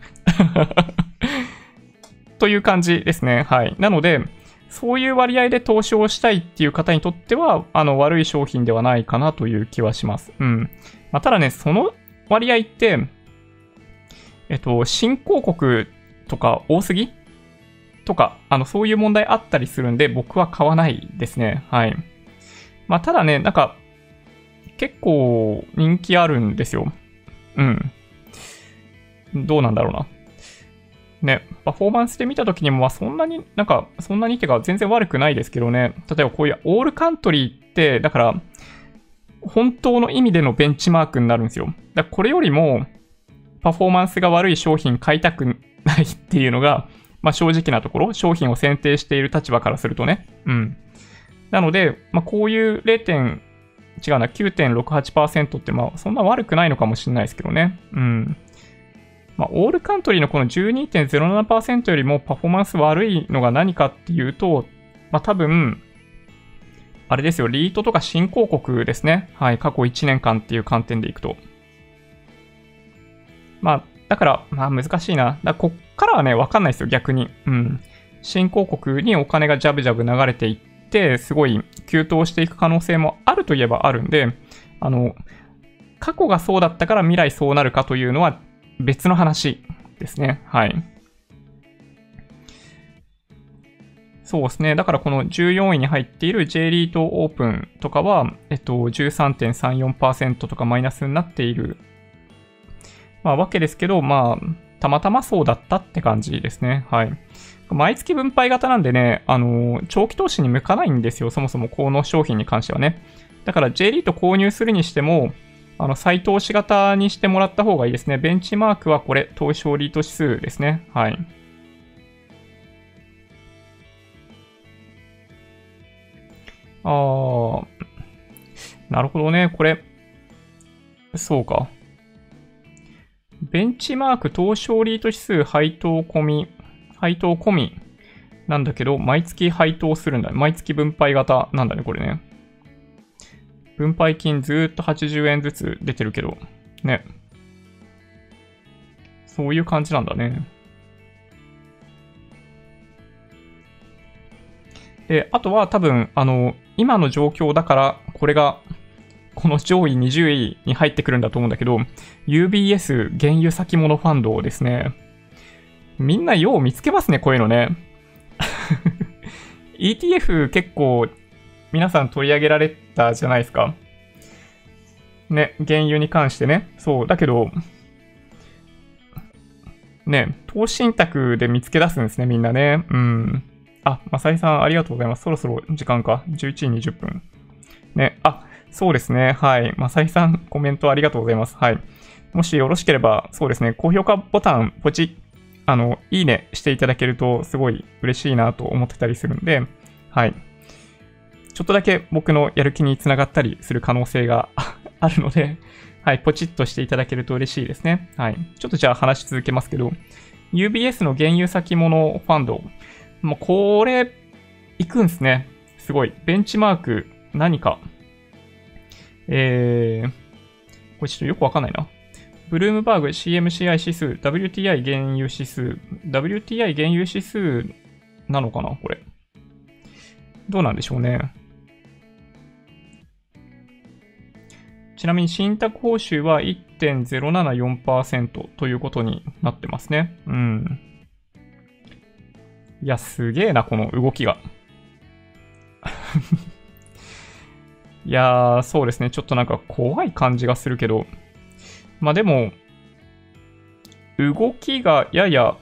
Speaker 1: という感じですね。はい。なので、そういう割合で投資をしたいっていう方にとっては、あの、悪い商品ではないかなという気はします。うん。まあ、ただね、その割合って、えっと、新興国とか多すぎ？とか、あの、そういう問題あったりするんで、僕は買わないですね。はい。まあ、ただね、なんか、結構人気あるんですよ。うん。どうなんだろうな。ね、パフォーマンスで見たときにも、まそんなに、なんか、そんなにってか全然悪くないですけどね。例えばこういうオールカントリーって、だから、本当の意味でのベンチマークになるんですよ。だこれよりも、パフォーマンスが悪い商品買いたくないっていうのが、まあ正直なところ、商品を選定している立場からするとね。うん。なので、まあこういう 0. 違うな、9.68%ってまあそんな悪くないのかもしれないですけどね。うん。まあ、オールカントリーのこの12.07%よりもパフォーマンス悪いのが何かっていうと、まあ、多分、あれですよ、リートとか新興国ですね。はい、過去1年間っていう観点でいくと。まあ、だから、まあ難しいな。だこっからはね、わかんないですよ、逆に。うん。新興国にお金がジャブジャブ流れていって、すごい急騰していく可能性もあるといえばあるんで、あの、過去がそうだったから未来そうなるかというのは別の話ですね。はい。そうですね。だからこの14位に入っている J リートオープンとかは、えっと、13.34%とかマイナスになっている、まあ、わけですけど、まあ、たまたまそうだったって感じですね。はい。毎月分配型なんでね、あの、長期投資に向かないんですよ。そもそもこの商品に関してはね。だから J リート購入するにしても、あの、再投資型にしてもらった方がいいですね。ベンチマークはこれ、投資勝利と指数ですね。はい。あー、なるほどね。これ、そうか。ベンチマーク投資勝利と指数配当込み、配当込みなんだけど、毎月配当するんだ。毎月分配型なんだね、これね。分配金ずっと80円ずつ出てるけど、ね。そういう感じなんだね。で、あとは多分、あの、今の状況だから、これが、この上位20位に入ってくるんだと思うんだけど、UBS 原油先物ファンドですね。みんなよう見つけますね、こういうのね。ETF 結構皆さん取り上げられたじゃないですか。ね、原油に関してね。そう、だけど、ね、投資信託で見つけ出すんですね、みんなね。うん。あ、まさりさん、ありがとうございます。そろそろ時間か。11時20分。ね、あ、そうですね。はい。まさりさん、コメントありがとうございます。はい。もしよろしければ、そうですね、高評価ボタン、ポチッあの、いいねしていただけると、すごい嬉しいなと思ってたりするんで、はい。ちょっとだけ僕のやる気につながったりする可能性が あるので、はい、ポチッとしていただけると嬉しいですね。はい。ちょっとじゃあ話し続けますけど、UBS の原油先物ファンド、もうこれ、行くんすね。すごい。ベンチマーク、何か。えー、これちょっとよくわかんないな。ブルームバーグ CMCI 指数、WTI 原油指数、WTI 原油指数なのかなこれ。どうなんでしょうね。ちなみに信託報酬は1.074%ということになってますね。うん。いや、すげえな、この動きが。いやー、そうですね。ちょっとなんか怖い感じがするけど。まあでも、動きがやや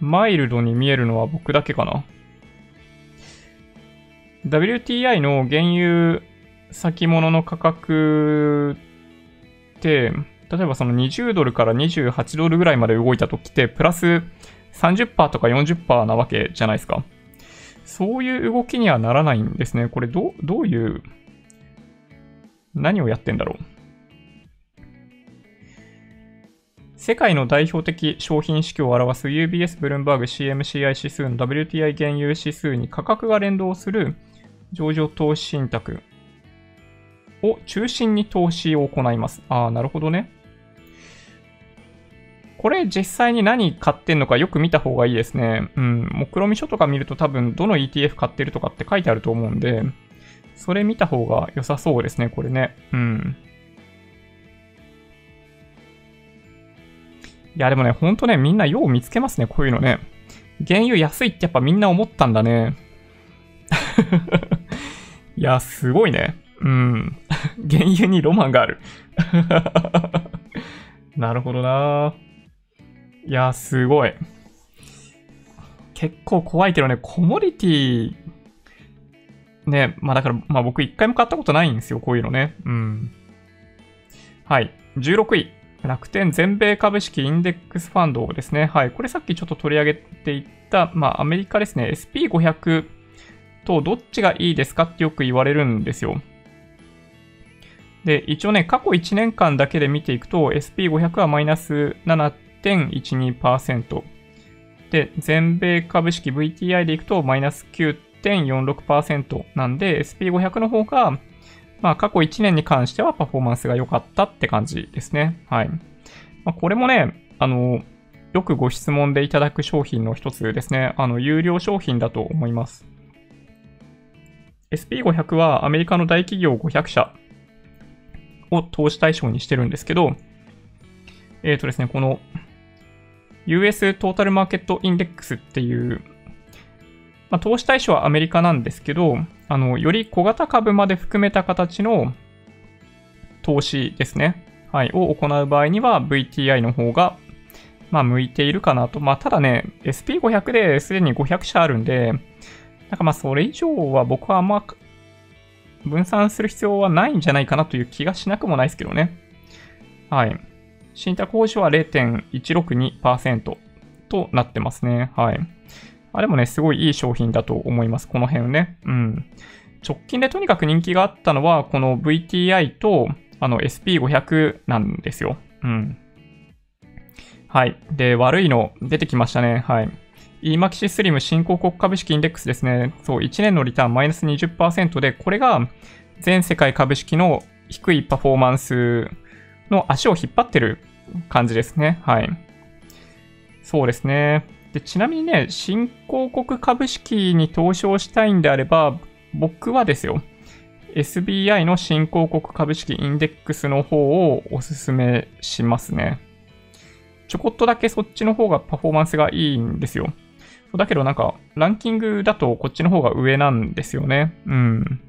Speaker 1: マイルドに見えるのは僕だけかな。WTI の原油先物の価格って、例えばその20ドルから28ドルぐらいまで動いた時って、プラス30%とか40%なわけじゃないですか。そういう動きにはならないんですね。これど、どういう、何をやってんだろう。世界の代表的商品指標を表す UBS ブルームバーグ CMCI 指数の WTI 原油指数に価格が連動する上場投資信託を中心に投資を行います。ああ、なるほどね。これ実際に何買ってんのかよく見た方がいいですね。うん。目論見書とか見ると多分どの ETF 買ってるとかって書いてあると思うんで、それ見た方が良さそうですね、これね。うん。いや、でもね、ほんとね、みんなよう見つけますね、こういうのね。原油安いってやっぱみんな思ったんだね。いや、すごいね。うん。原油にロマンがある。なるほどないや、すごい。結構怖いけどね、コモディティ、ね、まあだから、まあ僕一回も買ったことないんですよ、こういうのね。うん。はい。16位。楽天全米株式インデックスファンドですね。はい。これさっきちょっと取り上げていった、まあアメリカですね。SP500 とどっちがいいですかってよく言われるんですよ。で、一応ね、過去1年間だけで見ていくと、SP500 はマイナス7.12%。で、全米株式 VTI でいくとマイナス9.46%なんで、SP500 の方がまあ、過去1年に関してはパフォーマンスが良かったって感じですね。はい。まあ、これもね、あの、よくご質問でいただく商品の一つですね。あの、有料商品だと思います。SP500 はアメリカの大企業500社を投資対象にしてるんですけど、えっ、ー、とですね、この US トータルマーケットインデックスっていうまあ、投資対象はアメリカなんですけど、あの、より小型株まで含めた形の投資ですね。はい、を行う場合には VTI の方が、まあ、向いているかなと。まあ、ただね、SP500 ですでに500社あるんで、なんかまあ、それ以上は僕はあんま分散する必要はないんじゃないかなという気がしなくもないですけどね。はい。信託報酬は0.162%となってますね。はい。あ、でもね、すごいいい商品だと思います。この辺ね。うん。直近でとにかく人気があったのは、この VTI と、あの SP500 なんですよ。うん。はい。で、悪いの出てきましたね。はい。EMAXI SLIM 新興国株式インデックスですね。そう、1年のリターンマイナス20%で、これが全世界株式の低いパフォーマンスの足を引っ張ってる感じですね。はい。そうですね。で、ちなみにね、新興国株式に投資をしたいんであれば、僕はですよ、SBI の新興国株式インデックスの方をおすすめしますね。ちょこっとだけそっちの方がパフォーマンスがいいんですよ。だけどなんか、ランキングだとこっちの方が上なんですよね。うん。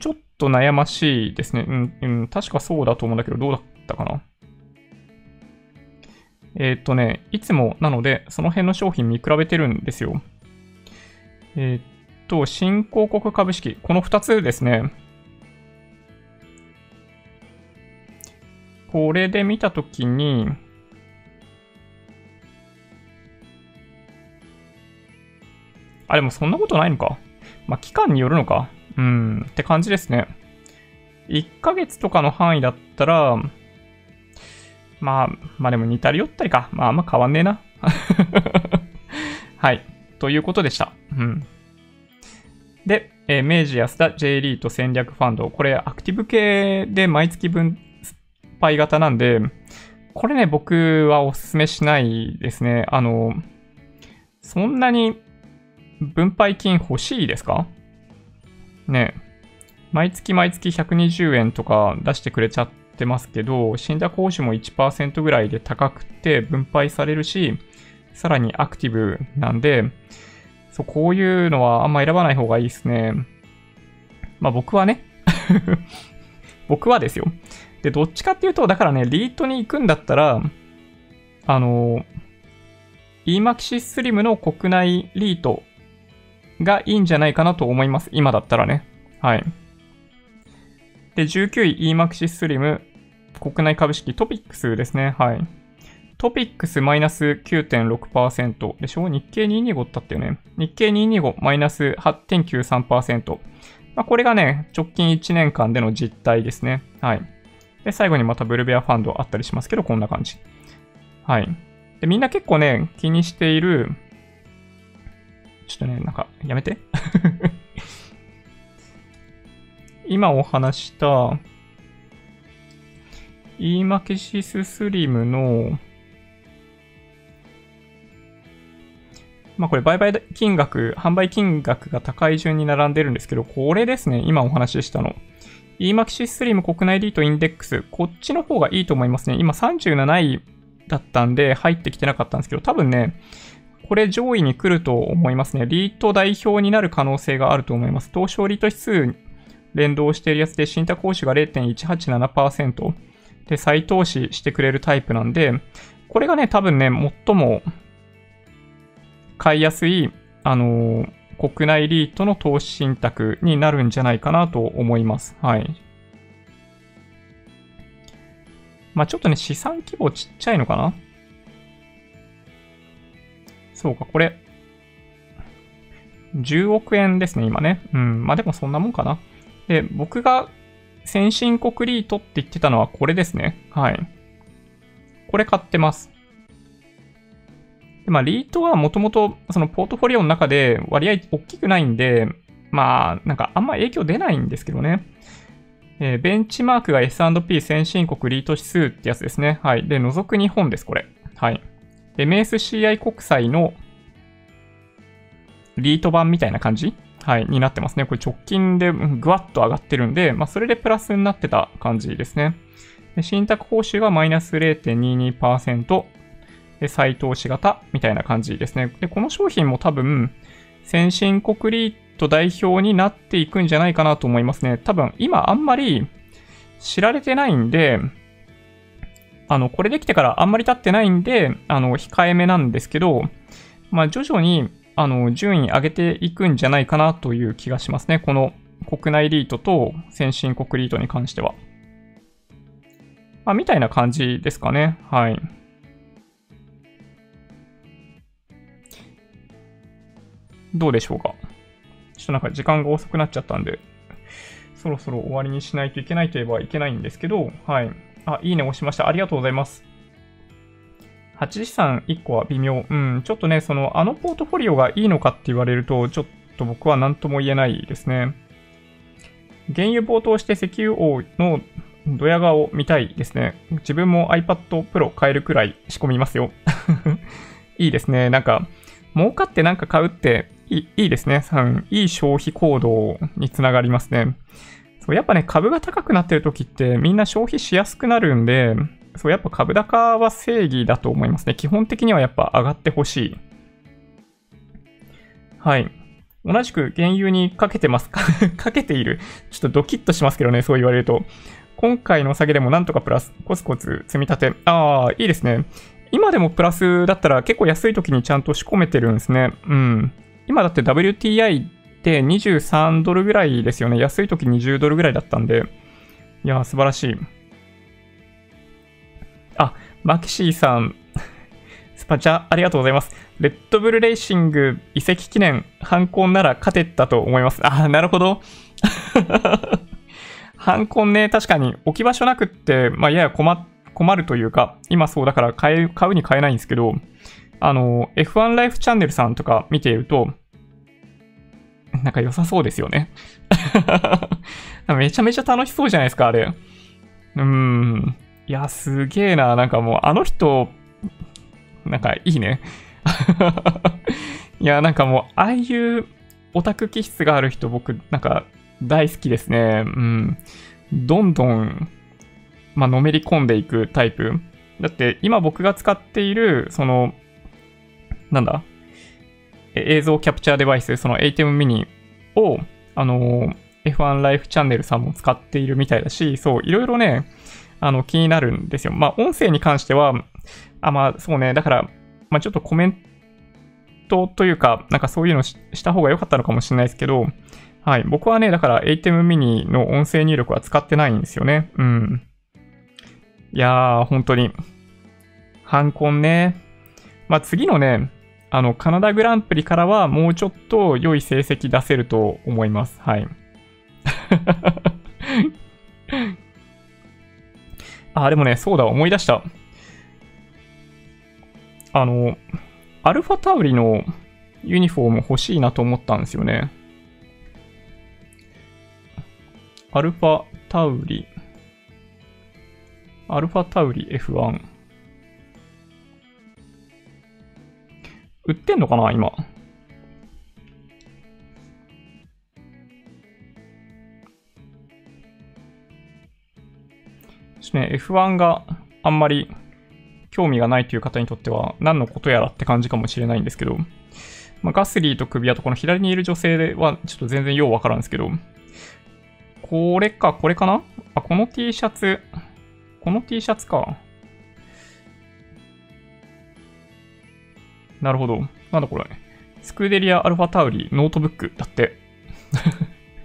Speaker 1: ちょっと悩ましいですね。うん、うん、確かそうだと思うんだけど、どうだったかな？えー、っとね、いつもなので、その辺の商品見比べてるんですよ。えー、っと、新興国株式、この2つですね。これで見たときに、あ、でもそんなことないのか。まあ、期間によるのか。うん、って感じですね。1ヶ月とかの範囲だったら、まあ、まあでも似たり寄ったりか。まああんま変わんねえな。はい。ということでした。うん。で、えー、明治安田 J リート戦略ファンド。これアクティブ系で毎月分配型なんで、これね、僕はおすすめしないですね。あの、そんなに分配金欲しいですか？ね毎月毎月120円とか出してくれちゃっってますけど、信託報酬も1%ぐらいで高くて分配されるし、さらにアクティブなんで、そう、こういうのはあんま選ばない方がいいですね。まあ僕はね 僕はですよ。で、どっちかっていうと、だからね、リートに行くんだったら、あの、EMAXIS Slim の国内リートがいいんじゃないかなと思います。今だったらね。はい。で、19位 EMAXIS Slim 国内株式トピックスですね。はい。トピックスマイナス9.6%でしょ？日経225だったよね。日経225マイナス8.93%。ま、これがね、直近1年間での実態ですね。はい。で、最後にまたブルベアファンドあったりしますけど、こんな感じ。はい。で、みんな結構ね、気にしている、ちょっとね、なんか、やめて。今お話した、EMAXIS Slim の、まあこれ売買金額、販売金額が高い順に並んでるんですけど、これですね、今お話ししたの。EMAXIS Slim 国内リートインデックス、こっちの方がいいと思いますね。今37位だったんで入ってきてなかったんですけど、多分ね、これ上位に来ると思いますね。リート代表になる可能性があると思います。東証リート指数連動しているやつで、信託報酬が0.187%で再投資してくれるタイプなんで、これがね、多分ね、最も買いやすい、あのー、国内リートの投資信託になるんじゃないかなと思います。はい。まあちょっとね、資産規模ちっちゃいのかな？そうか、これ、10億円ですね、今ね。うん、まあでもそんなもんかな。で、僕が先進国リートって言ってたのはこれですね。はい。これ買ってます。でまあ、リートはもともとそのポートフォリオの中で割合大きくないんで、まあ、なんかあんま影響出ないんですけどね。えー、ベンチマークが S&P 先進国リート指数ってやつですね。はい。で、除く日本です、これ。はい。MSCI 国債のリート版みたいな感じはい、になってますね。これ直近でぐわっと上がってるんで、まあ、それでプラスになってた感じですね。で信託報酬がマイナス0.22%、再投資型みたいな感じですね。で、この商品も多分、先進国リート代表になっていくんじゃないかなと思いますね。多分、今あんまり知られてないんで、あの、これできてからあんまり経ってないんで、あの、控えめなんですけど、まあ、徐々に、あの、順位上げていくんじゃないかなという気がしますね。この国内リートと先進国リートに関しては。まあ、みたいな感じですかね。はい。どうでしょうか。ちょっとなんか時間が遅くなっちゃったんで、そろそろ終わりにしないといけないといえばいけないんですけど、はい。あ、いいね押しました。ありがとうございます。8資産1個は微妙。うん、ちょっとね、その、あのポートフォリオがいいのかって言われると、ちょっと僕は何とも言えないですね。原油冒頭して石油王のドヤ顔見たいですね。自分も iPad Pro 買えるくらい仕込みますよ。いいですね。なんか、儲かってなんか買うっていいいですね。いい消費行動につながりますね。そうやっぱね、株が高くなってる時ってみんな消費しやすくなるんで、そう、やっぱ株高は正義だと思いますね。基本的にはやっぱ上がってほしい。はい。同じく原油にかけてますか？かけている。ちょっとドキッとしますけどね、そう言われると。今回の下げでもなんとかプラス、コツコツ積み立て。ああ、いいですね。今でもプラスだったら結構安い時にちゃんと仕込めてるんですね。うん。今だって WTI って23ドルぐらいですよね。安い時20ドルぐらいだったんで。いや、素晴らしい。あ、マキシーさん、スパチャありがとうございます。レッドブルレーシング移籍記念、犯行なら勝てたと思います。あ、なるほど。犯行ね、確かに置き場所なくって、まあ、やや困困るというか、今そうだから買う買うに買えないんですけど、あの、F1 ライフチャンネルさんとか見ていると、なんか良さそうですよね。めちゃめちゃ楽しそうじゃないですか、あれ。うーん。いや、すげえな。なんかもう、あの人、なんかいいね。いや、なんかもう、ああいうオタク気質がある人、僕、なんか大好きですね。うん。どんどん、まあのめり込んでいくタイプ。だって、今僕が使っている、その、なんだ映像キャプチャーデバイス、その ATEM mini を、あの、F1 ライフチャンネルさんも使っているみたいだし、そう、いろいろね、あの、気になるんですよ。まあ、音声に関しては、あ、まあそうね。だから、まあちょっとコメントというか、なんかそういうのした方が良かったのかもしれないですけど、はい。僕はね、だから ATEM mini の音声入力は使ってないんですよね。うん。いやー、本当に。ハンコンね。まあ次のね、あの、カナダグランプリからはもうちょっと良い成績出せると思います。はい。あ、でもね、そうだ、思い出した。あの、アルファタウリのユニフォーム欲しいなと思ったんですよね。アルファタウリ。アルファタウリ F1。売ってんのかな今？ね、F1 があんまり興味がないという方にとっては何のことやらって感じかもしれないんですけど、まあ、ガスリーと首輪とこの左にいる女性はちょっと全然ようわからんですけど、これか、これかな？あ、この T シャツ、この T シャツか。なるほど。なんだこれ。スクーデリア・アルファタウリノートブックだって。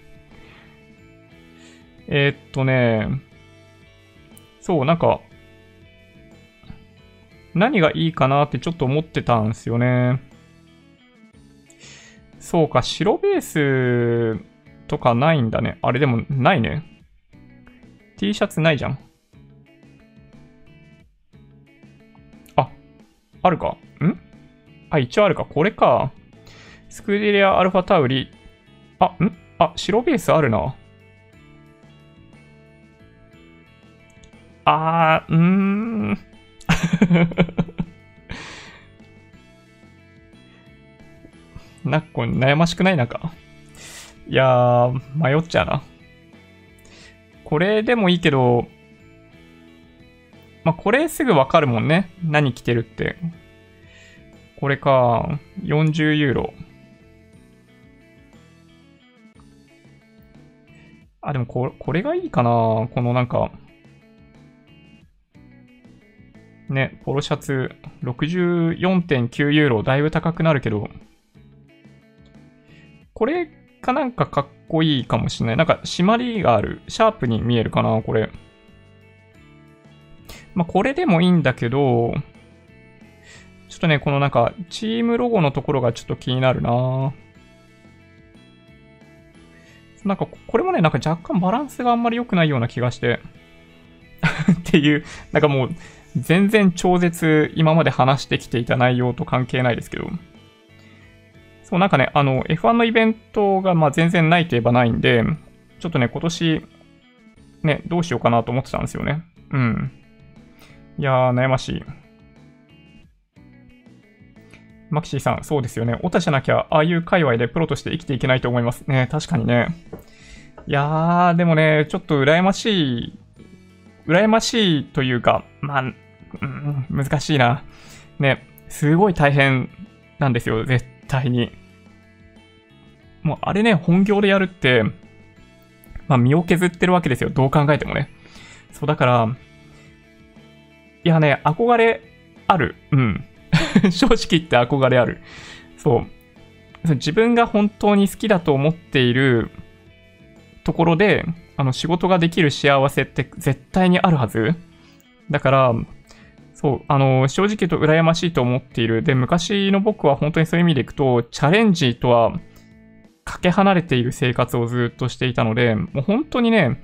Speaker 1: えっとね、そう、なんか、何がいいかなってちょっと思ってたんですよね。そうか、白ベースとかないんだね。あれでもないね。T シャツないじゃん。あ、あるか？ん？あ、一応あるか。これか。スクデリアアルファタウリ。あ、ん？あ、白ベースあるな。あー、うーん。なっこ悩ましくない？なんか。いやー、迷っちゃうな。これでもいいけど、まあ、これすぐわかるもんね。何着てるって。これか、40ユーロ。あ、でもここれがいいかなこのなんか、ね、ポロシャツ64.9ユーロ、だいぶ高くなるけど、これかなんかかっこいいかもしれない。なんか締まりがある。シャープに見えるかな、これ。まあ、これでもいいんだけど、ちょっとね、このなんか、チームロゴのところがちょっと気になるななんか、これもね、なんか若干バランスがあんまり良くないような気がして っていう、なんかもう、全然超絶今まで話してきていた内容と関係ないですけど、そう、なんかね、あの、F1 のイベントがま全然ないといえばないんで、ちょっとね、今年、ね、どうしようかなと思ってたんですよね。うん。いやー、悩ましい。マキシーさん、そうですよね。オタじゃなきゃ、ああいう界隈でプロとして生きていけないと思います。ね、確かにね。いやー、でもね、ちょっと羨ましい、羨ましいというか、まあ、うん、難しいな。ね、すごい大変なんですよ、絶対に。もうあれね、本業でやるって、まあ身を削ってるわけですよ、どう考えてもね。そう、だから、いやね、憧れある。うん。正直言って憧れある。そう。自分が本当に好きだと思っているところで、あの、仕事ができる幸せって絶対にあるはず。だから、そう、あの、正直言うと羨ましいと思っている。で、昔の僕は本当にそういう意味でいくと、チャレンジとはかけ離れている生活をずっとしていたので、もう本当にね、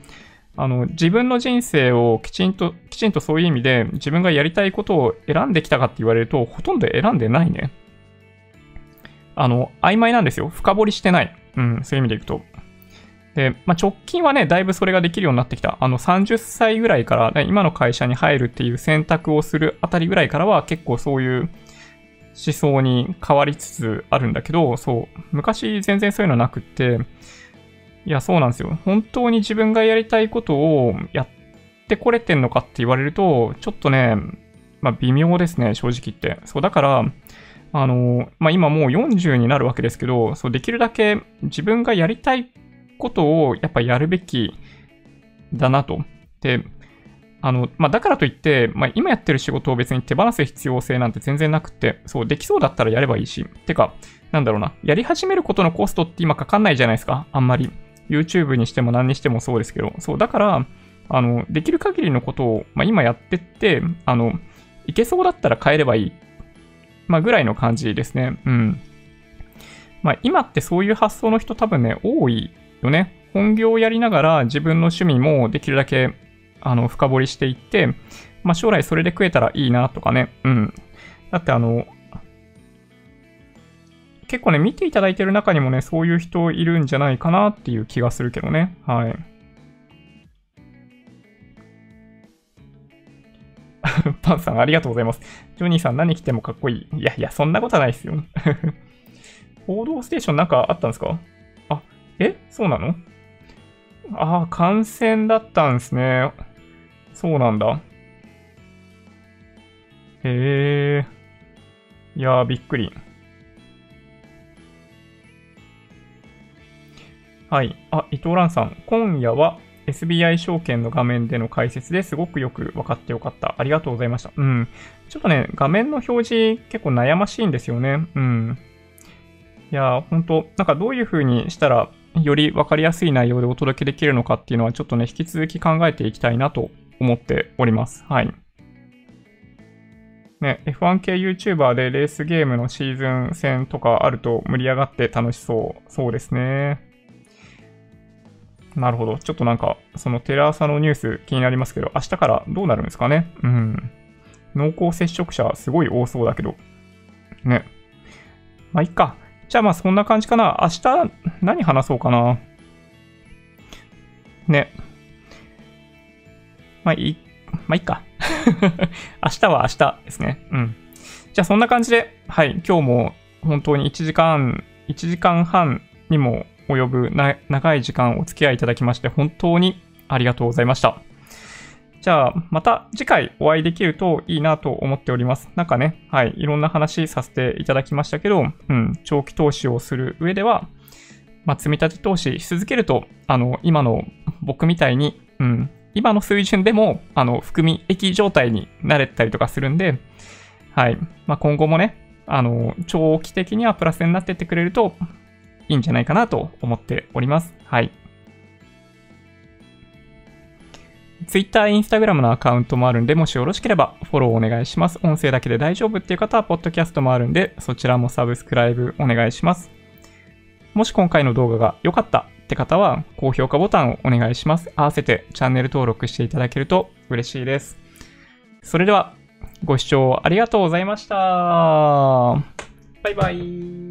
Speaker 1: あの、自分の人生をきちんと、きちんとそういう意味で自分がやりたいことを選んできたかって言われると、ほとんど選んでないね。あの、曖昧なんですよ。深掘りしてない。うん、そういう意味でいくと。で、まあ、直近はね、だいぶそれができるようになってきた。あの、30歳ぐらいから、ね、今の会社に入るっていう選択をするあたりぐらいからは、結構そういう思想に変わりつつあるんだけど、そう、昔全然そういうのなくって、いや、そうなんですよ。本当に自分がやりたいことをやってこれてんのかって言われると、ちょっとね、まあ、微妙ですね、正直言って。そう、だから、あの、まあ、今もう40になるわけですけど、そう、できるだけ自分がやりたいことをやっぱやるべきだなと。で、あの、まあ、だからといって、まあ、今やってる仕事を別に手放す必要性なんて全然なくて、そう、できそうだったらやればいいし、てか、なんだろうな、やり始めることのコストって今かかんないじゃないですか、あんまり。YouTube にしても何にしてもそうですけど、そう、だから、あの、できる限りのことを、まあ、今やってって、あの、いけそうだったら変えればいい。まあ、ぐらいの感じですね。うん。まあ、今ってそういう発想の人多分ね、多いよね。本業をやりながら自分の趣味もできるだけあの深掘りしていって、まあ、将来それで食えたらいいなとかね。うん。だってあの、結構ね、見ていただいてる中にもね、そういう人いるんじゃないかなっていう気がするけどね。はい。パンさん、ありがとうございます。ジョニーさん、何着てもかっこいい。いやいや、そんなことはないですよ。報道ステーションなんかあったんですか、え？そうなの？ああ、感染だったんですね。そうなんだ。へえ。いやー、びっくり。はい。あ、伊藤蘭さん。今夜は SBI 証券の画面での解説ですごくよく分かってよかった。ありがとうございました。うん。ちょっとね、画面の表示結構悩ましいんですよね。うん。いやー、ほんと、なんかどういう風にしたらより分かりやすい内容でお届けできるのかっていうのはちょっとね、引き続き考えていきたいなと思っております。はい。ね、F1 系 YouTuber でレースゲームのシーズン戦とかあると盛り上がって楽しそう。そうですね。なるほど。ちょっとなんか、そのテレ朝のニュース気になりますけど、明日からどうなるんですかね？うん。濃厚接触者すごい多そうだけど。ね。まあ、いっか。じゃあまあそんな感じかな。明日何話そうかな。ね。まあいい、まあいいか。明日は明日ですね。うん。じゃあそんな感じで、はい、今日も本当に1時間、1時間半にも及ぶ長い時間お付き合いいただきまして本当にありがとうございました。じゃあ、また次回お会いできるといいなと思っております。なんかね、はい、いろんな話させていただきましたけど、うん、長期投資をする上では、まあ、積み立て投資し続けると、あの、今の僕みたいに、うん、今の水準でも、あの、含み益状態になれたりとかするんで、はい、まあ、今後もね、あの、長期的にはプラスになってってくれるといいんじゃないかなと思っております。はい。Twitter、Instagram のアカウントもあるんで、もしよろしければフォローお願いします。音声だけで大丈夫っていう方は、ポッドキャストもあるんで、そちらもサブスクライブお願いします。もし今回の動画が良かったって方は、高評価ボタンをお願いします。合わせてチャンネル登録していただけると嬉しいです。それでは、ご視聴ありがとうございました。バイバイ。